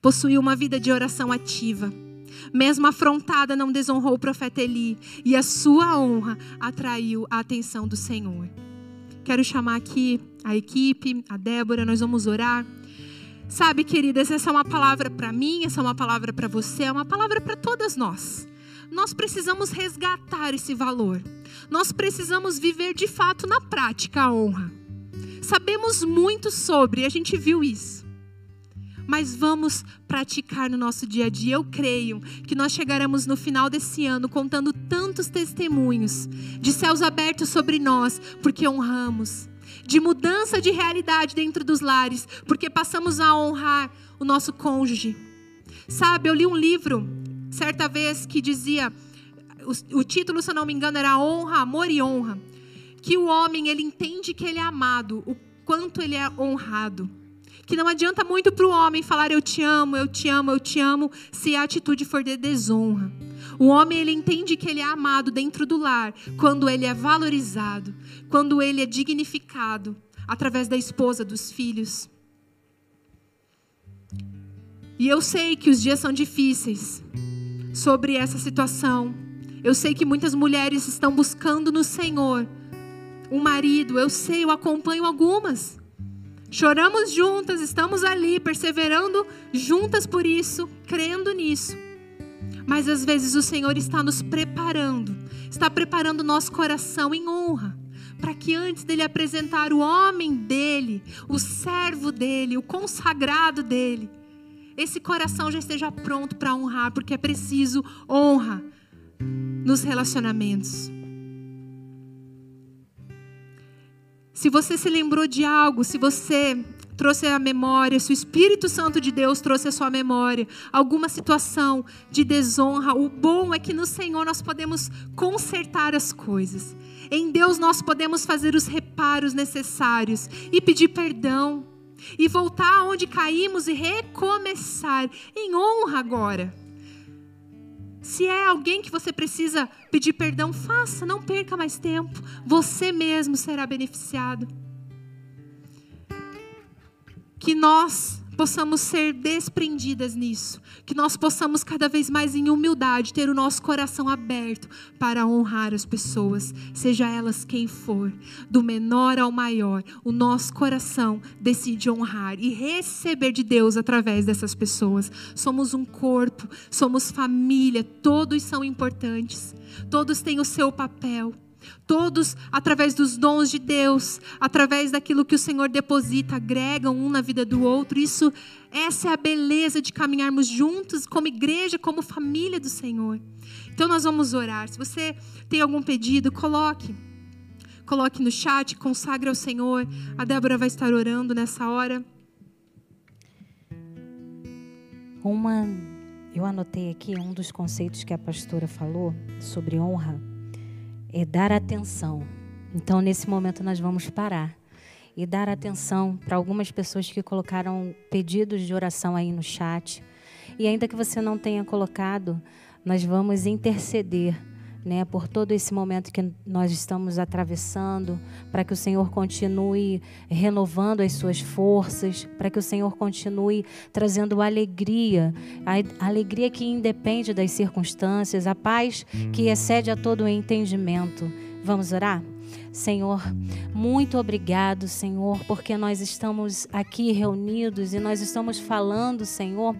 Possuía uma vida de oração ativa mesmo afrontada, não desonrou o profeta Eli, e a sua honra atraiu a atenção do Senhor. Quero chamar aqui a equipe, a Débora, nós vamos orar. Sabe, queridas, essa é uma palavra para mim, essa é uma palavra para você, é uma palavra para todas nós. Nós precisamos resgatar esse valor. Nós precisamos viver de fato na prática a honra. Sabemos muito sobre, a gente viu isso. Mas vamos praticar no nosso dia a dia. Eu creio que nós chegaremos no final desse ano contando tantos testemunhos de céus abertos sobre nós, porque honramos, de mudança de realidade dentro dos lares, porque passamos a honrar o nosso cônjuge. Sabe, eu li um livro certa vez que dizia, o, o título, se eu não me engano, era Honra, Amor e Honra, que o homem ele entende que ele é amado, o quanto ele é honrado. Que não adianta muito para o homem falar eu te amo, eu te amo, eu te amo, se a atitude for de desonra. O homem ele entende que ele é amado dentro do lar quando ele é valorizado, quando ele é dignificado através da esposa, dos filhos. E eu sei que os dias são difíceis sobre essa situação. Eu sei que muitas mulheres estão buscando no Senhor um marido. Eu sei, eu acompanho algumas. Choramos juntas, estamos ali, perseverando juntas por isso, crendo nisso. Mas às vezes o Senhor está nos preparando, está preparando nosso coração em honra, para que antes dele apresentar o homem dele, o servo dele, o consagrado dele, esse coração já esteja pronto para honrar, porque é preciso honra nos relacionamentos. Se você se lembrou de algo, se você trouxe a memória, se o Espírito Santo de Deus trouxe a sua memória, alguma situação de desonra, o bom é que no Senhor nós podemos consertar as coisas. Em Deus nós podemos fazer os reparos necessários e pedir perdão e voltar onde caímos e recomeçar em honra agora. Se é alguém que você precisa pedir perdão, faça, não perca mais tempo. Você mesmo será beneficiado. Que nós possamos ser desprendidas nisso, que nós possamos cada vez mais em humildade ter o nosso coração aberto para honrar as pessoas, seja elas quem for, do menor ao maior, o nosso coração decide honrar e receber de Deus através dessas pessoas. Somos um corpo, somos família, todos são importantes, todos têm o seu papel. Todos, através dos dons de Deus, através daquilo que o Senhor deposita, agregam um na vida do outro. Isso, essa é a beleza de caminharmos juntos como igreja, como família do Senhor. Então nós vamos orar. Se você tem algum pedido, coloque. Coloque no chat, consagre ao Senhor. A Débora vai estar orando nessa hora. Uma, eu anotei aqui um dos conceitos que a pastora falou sobre honra é dar atenção. Então, nesse momento, nós vamos parar e dar atenção para algumas pessoas que colocaram pedidos de oração aí no chat. E ainda que você não tenha colocado, nós vamos interceder né, por todo esse momento que nós estamos atravessando, para que o Senhor continue renovando as suas forças, para que o Senhor continue trazendo alegria, a alegria que independe das circunstâncias, a paz que excede a todo o entendimento. Vamos orar? Senhor, muito obrigado, Senhor, porque nós estamos aqui reunidos e nós estamos falando, Senhor,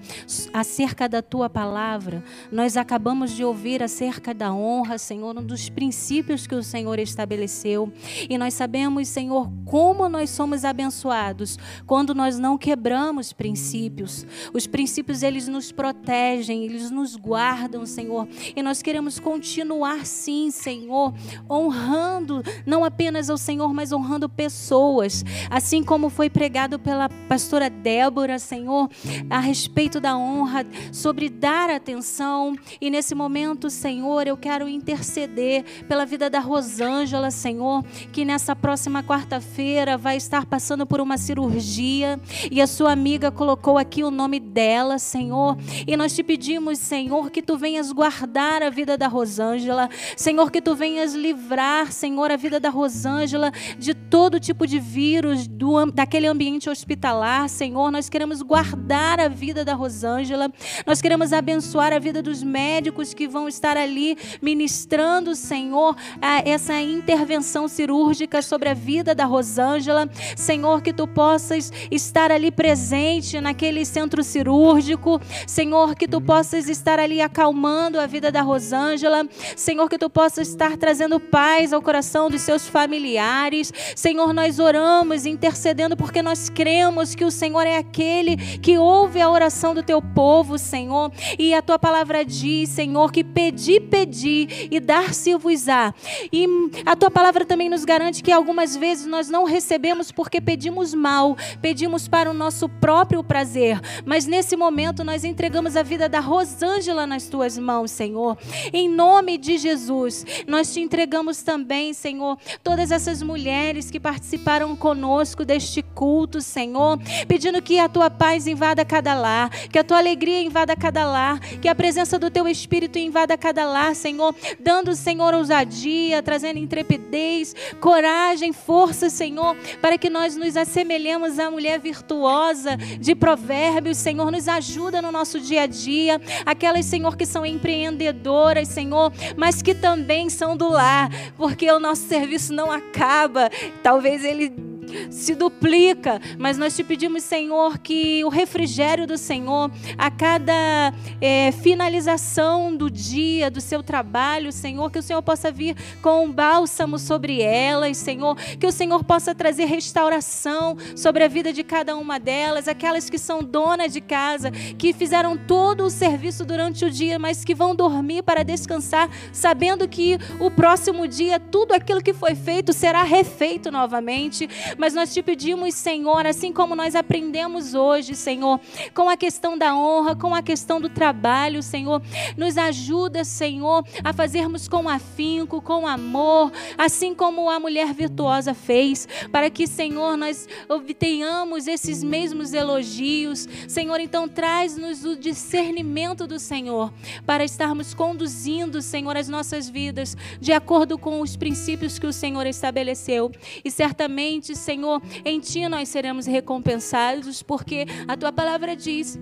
acerca da tua palavra. Nós acabamos de ouvir acerca da honra, Senhor, um dos princípios que o Senhor estabeleceu. E nós sabemos, Senhor, como nós somos abençoados quando nós não quebramos princípios. Os princípios, eles nos protegem, eles nos guardam, Senhor. E nós queremos continuar, sim, Senhor, honrando, não não apenas ao Senhor, mas honrando pessoas, assim como foi pregado pela pastora Débora, Senhor, a respeito da honra, sobre dar atenção. E nesse momento, Senhor, eu quero interceder pela vida da Rosângela, Senhor, que nessa próxima quarta-feira vai estar passando por uma cirurgia e a sua amiga colocou aqui o nome dela, Senhor. E nós te pedimos, Senhor, que tu venhas guardar a vida da Rosângela, Senhor, que tu venhas livrar, Senhor, a vida da Rosângela de todo tipo de vírus, do, daquele ambiente hospitalar, Senhor. Nós queremos guardar a vida da Rosângela, nós queremos abençoar a vida dos médicos que vão estar ali ministrando, Senhor, essa intervenção cirúrgica sobre a vida da Rosângela. Senhor, que tu possas estar ali presente naquele centro cirúrgico. Senhor, que tu possas estar ali acalmando a vida da Rosângela. Senhor, que tu possas estar trazendo paz ao coração dos seus familiares. Senhor, nós oramos intercedendo porque nós cremos que o Senhor é aquele que ouve a oração do teu povo, Senhor. E a tua palavra diz, Senhor, que pedi, pedi e dar-se-vos-á. E a tua palavra também nos garante que algumas vezes nós não recebemos porque pedimos mal, pedimos para o nosso próprio prazer. Mas nesse momento nós entregamos a vida da Rosângela nas tuas mãos, Senhor. Em nome de Jesus, nós te entregamos também, Senhor, todas essas mulheres que participaram conosco deste culto, Senhor, pedindo que a tua paz invada cada lar, que a tua alegria invada cada lar, que a presença do teu Espírito invada cada lar, Senhor, dando, Senhor, ousadia, trazendo intrepidez, coragem, força, Senhor, para que nós nos assemelhemos à mulher virtuosa de provérbios, Senhor, nos ajuda no nosso dia a dia, aquelas, Senhor, que são empreendedoras, Senhor, mas que também são do lar, porque o nosso serviço não acaba, talvez ele se duplica. Mas nós te pedimos, Senhor, que o refrigério do Senhor, a cada é, finalização do dia, do seu trabalho, Senhor, que o Senhor possa vir com um bálsamo sobre elas, Senhor, que o Senhor possa trazer restauração sobre a vida de cada uma delas, aquelas que são donas de casa, que fizeram todo o serviço durante o dia, mas que vão dormir para descansar, sabendo que o próximo dia tudo aquilo que foi feito será refeito novamente mas nós te pedimos, Senhor, assim como nós aprendemos hoje, Senhor, com a questão da honra, com a questão do trabalho, Senhor, nos ajuda, Senhor, a fazermos com afinco, com amor, assim como a mulher virtuosa fez, para que, Senhor, nós obtenhamos esses mesmos elogios. Senhor, então traz-nos o discernimento do Senhor para estarmos conduzindo, Senhor, as nossas vidas de acordo com os princípios que o Senhor estabeleceu. E certamente, Senhor, Senhor, em Ti nós seremos recompensados, porque a Tua palavra diz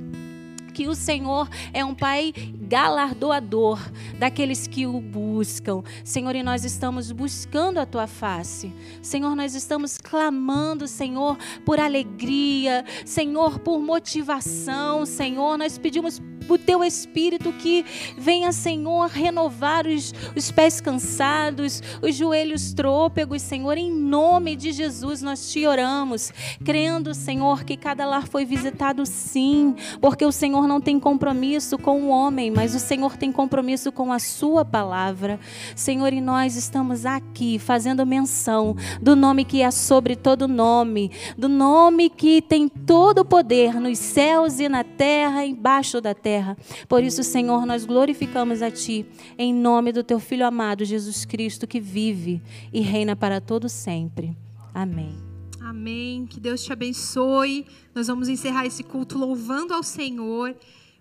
que o Senhor é um Pai galardoador daqueles que o buscam. Senhor, e nós estamos buscando a tua face. Senhor, nós estamos clamando, Senhor, por alegria, Senhor, por motivação, Senhor, nós pedimos o teu Espírito que venha, Senhor, renovar os, os pés cansados, os joelhos trôpegos, Senhor, em nome de Jesus nós te oramos, crendo, Senhor, que cada lar foi visitado sim, porque o Senhor não tem compromisso com o homem, mas o Senhor tem compromisso com a Sua palavra. Senhor, e nós estamos aqui fazendo menção do nome que é sobre todo nome, do nome que tem todo o poder nos céus e na terra, embaixo da terra. Por isso, Senhor, nós glorificamos a Ti, em nome do Teu Filho amado, Jesus Cristo, que vive e reina para todo sempre. Amém. Amém. Que Deus te abençoe. Nós vamos encerrar esse culto louvando ao Senhor.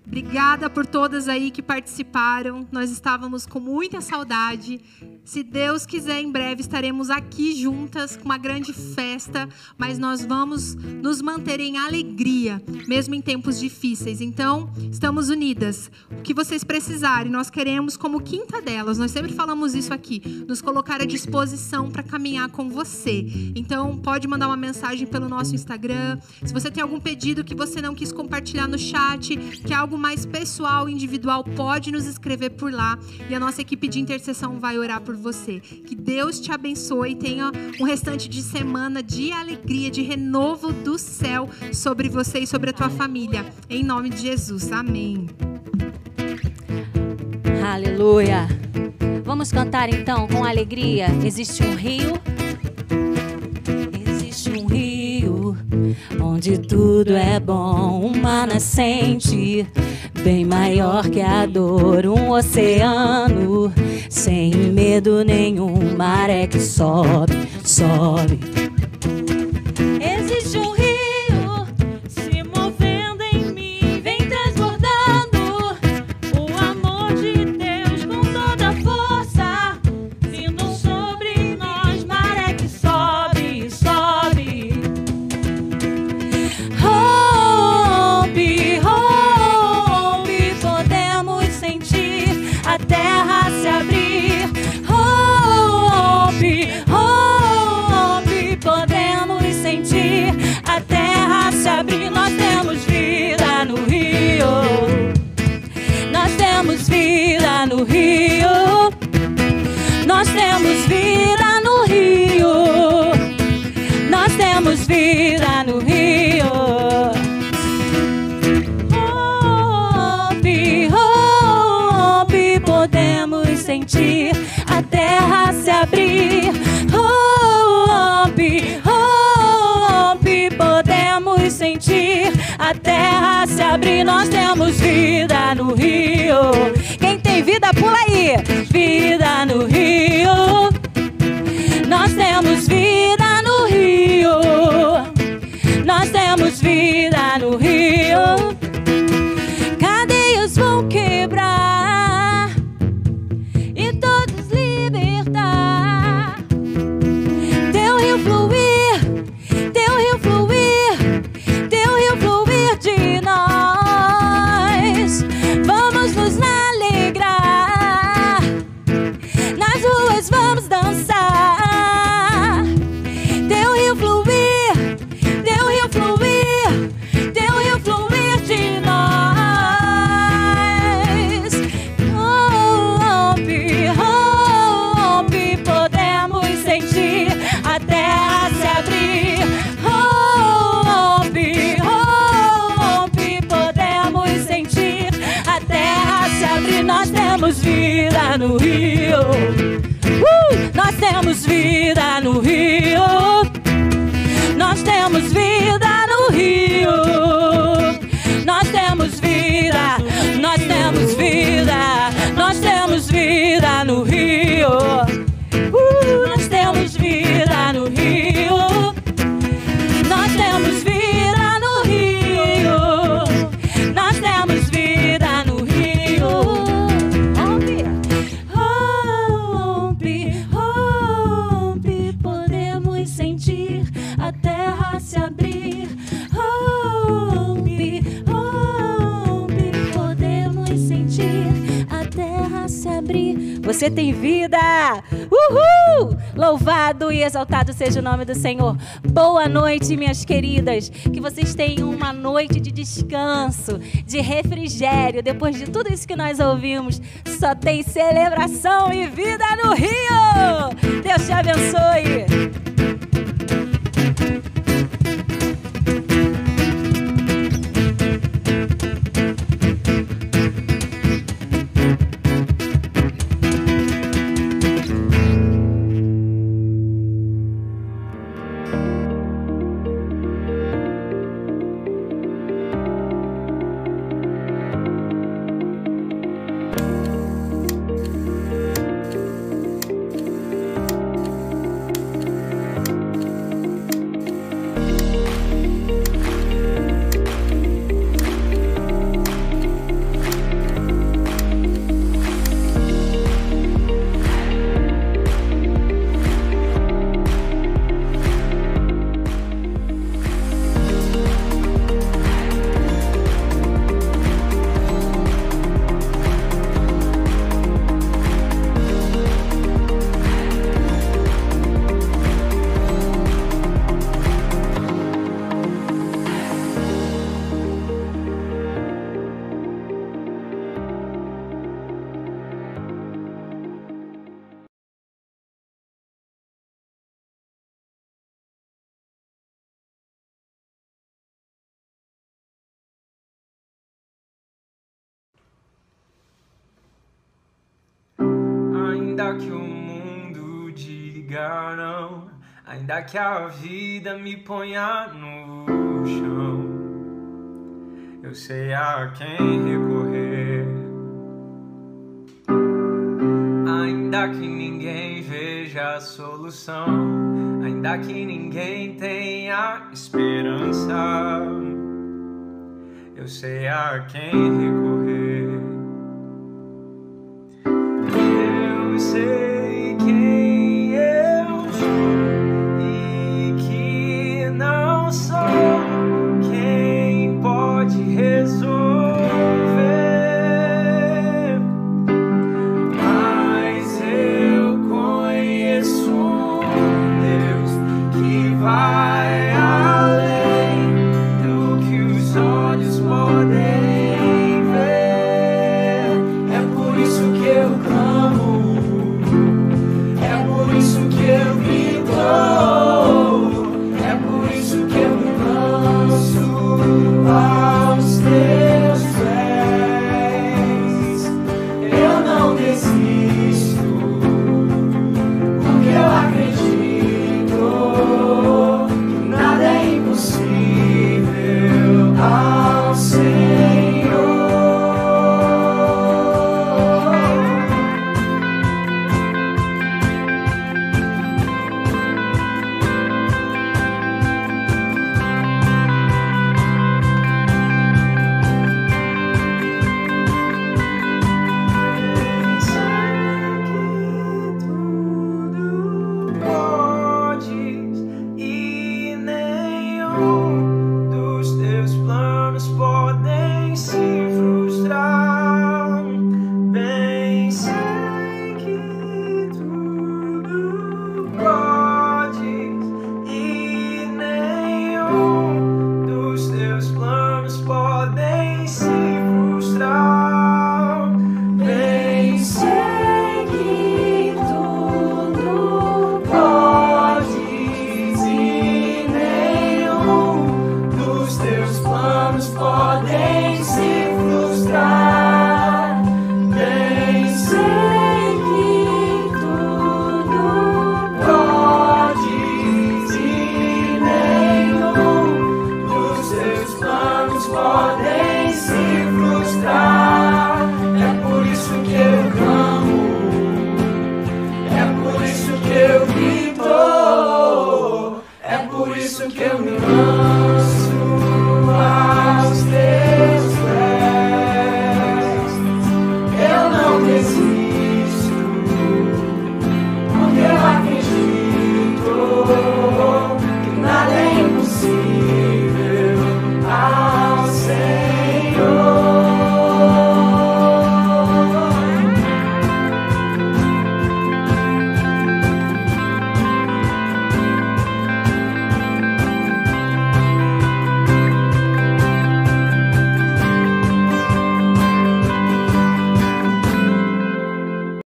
Obrigada por todas aí que participaram. Nós estávamos com muita saudade. Se Deus quiser, em breve estaremos aqui juntas com uma grande festa, mas nós vamos nos manter em alegria, mesmo em tempos difíceis. Então, estamos unidas. O que vocês precisarem, nós queremos, como quinta delas, nós sempre falamos isso aqui, nos colocar à disposição para caminhar com você. Então, pode mandar uma mensagem pelo nosso Instagram. Se você tem algum pedido que você não quis compartilhar no chat, que algo mais pessoal, individual, pode nos escrever por lá e a nossa equipe de intercessão vai orar por você. Que Deus te abençoe e tenha um restante de semana de alegria, de renovo do céu sobre você e sobre a tua família. Em nome de Jesus. Amém. Aleluia. Vamos cantar então com alegria. Existe um rio. Onde tudo é bom, uma nascente bem maior que a dor, um oceano sem medo nenhum, maré que sobe, sobe vida no Rio. Nós temos vida no Rio. Hope, hope, podemos sentir a terra se abrir. Hope, hope, podemos sentir a terra se abrir. Nós temos vida no Rio. Quem tem vida, pula aí. Vida no Rio. Nós temos vida no rio. Nós temos vida Tem vida. Uhul! Louvado e exaltado seja o nome do Senhor. Boa noite, minhas queridas. Que vocês tenham uma noite de descanso, de refrigério. Depois de tudo isso que nós ouvimos, só tem celebração e vida no Rio. Deus te abençoe. Ainda que a vida me ponha no chão, eu sei a quem recorrer. Ainda que ninguém veja a solução, ainda que ninguém tenha esperança, eu sei a quem recorrer.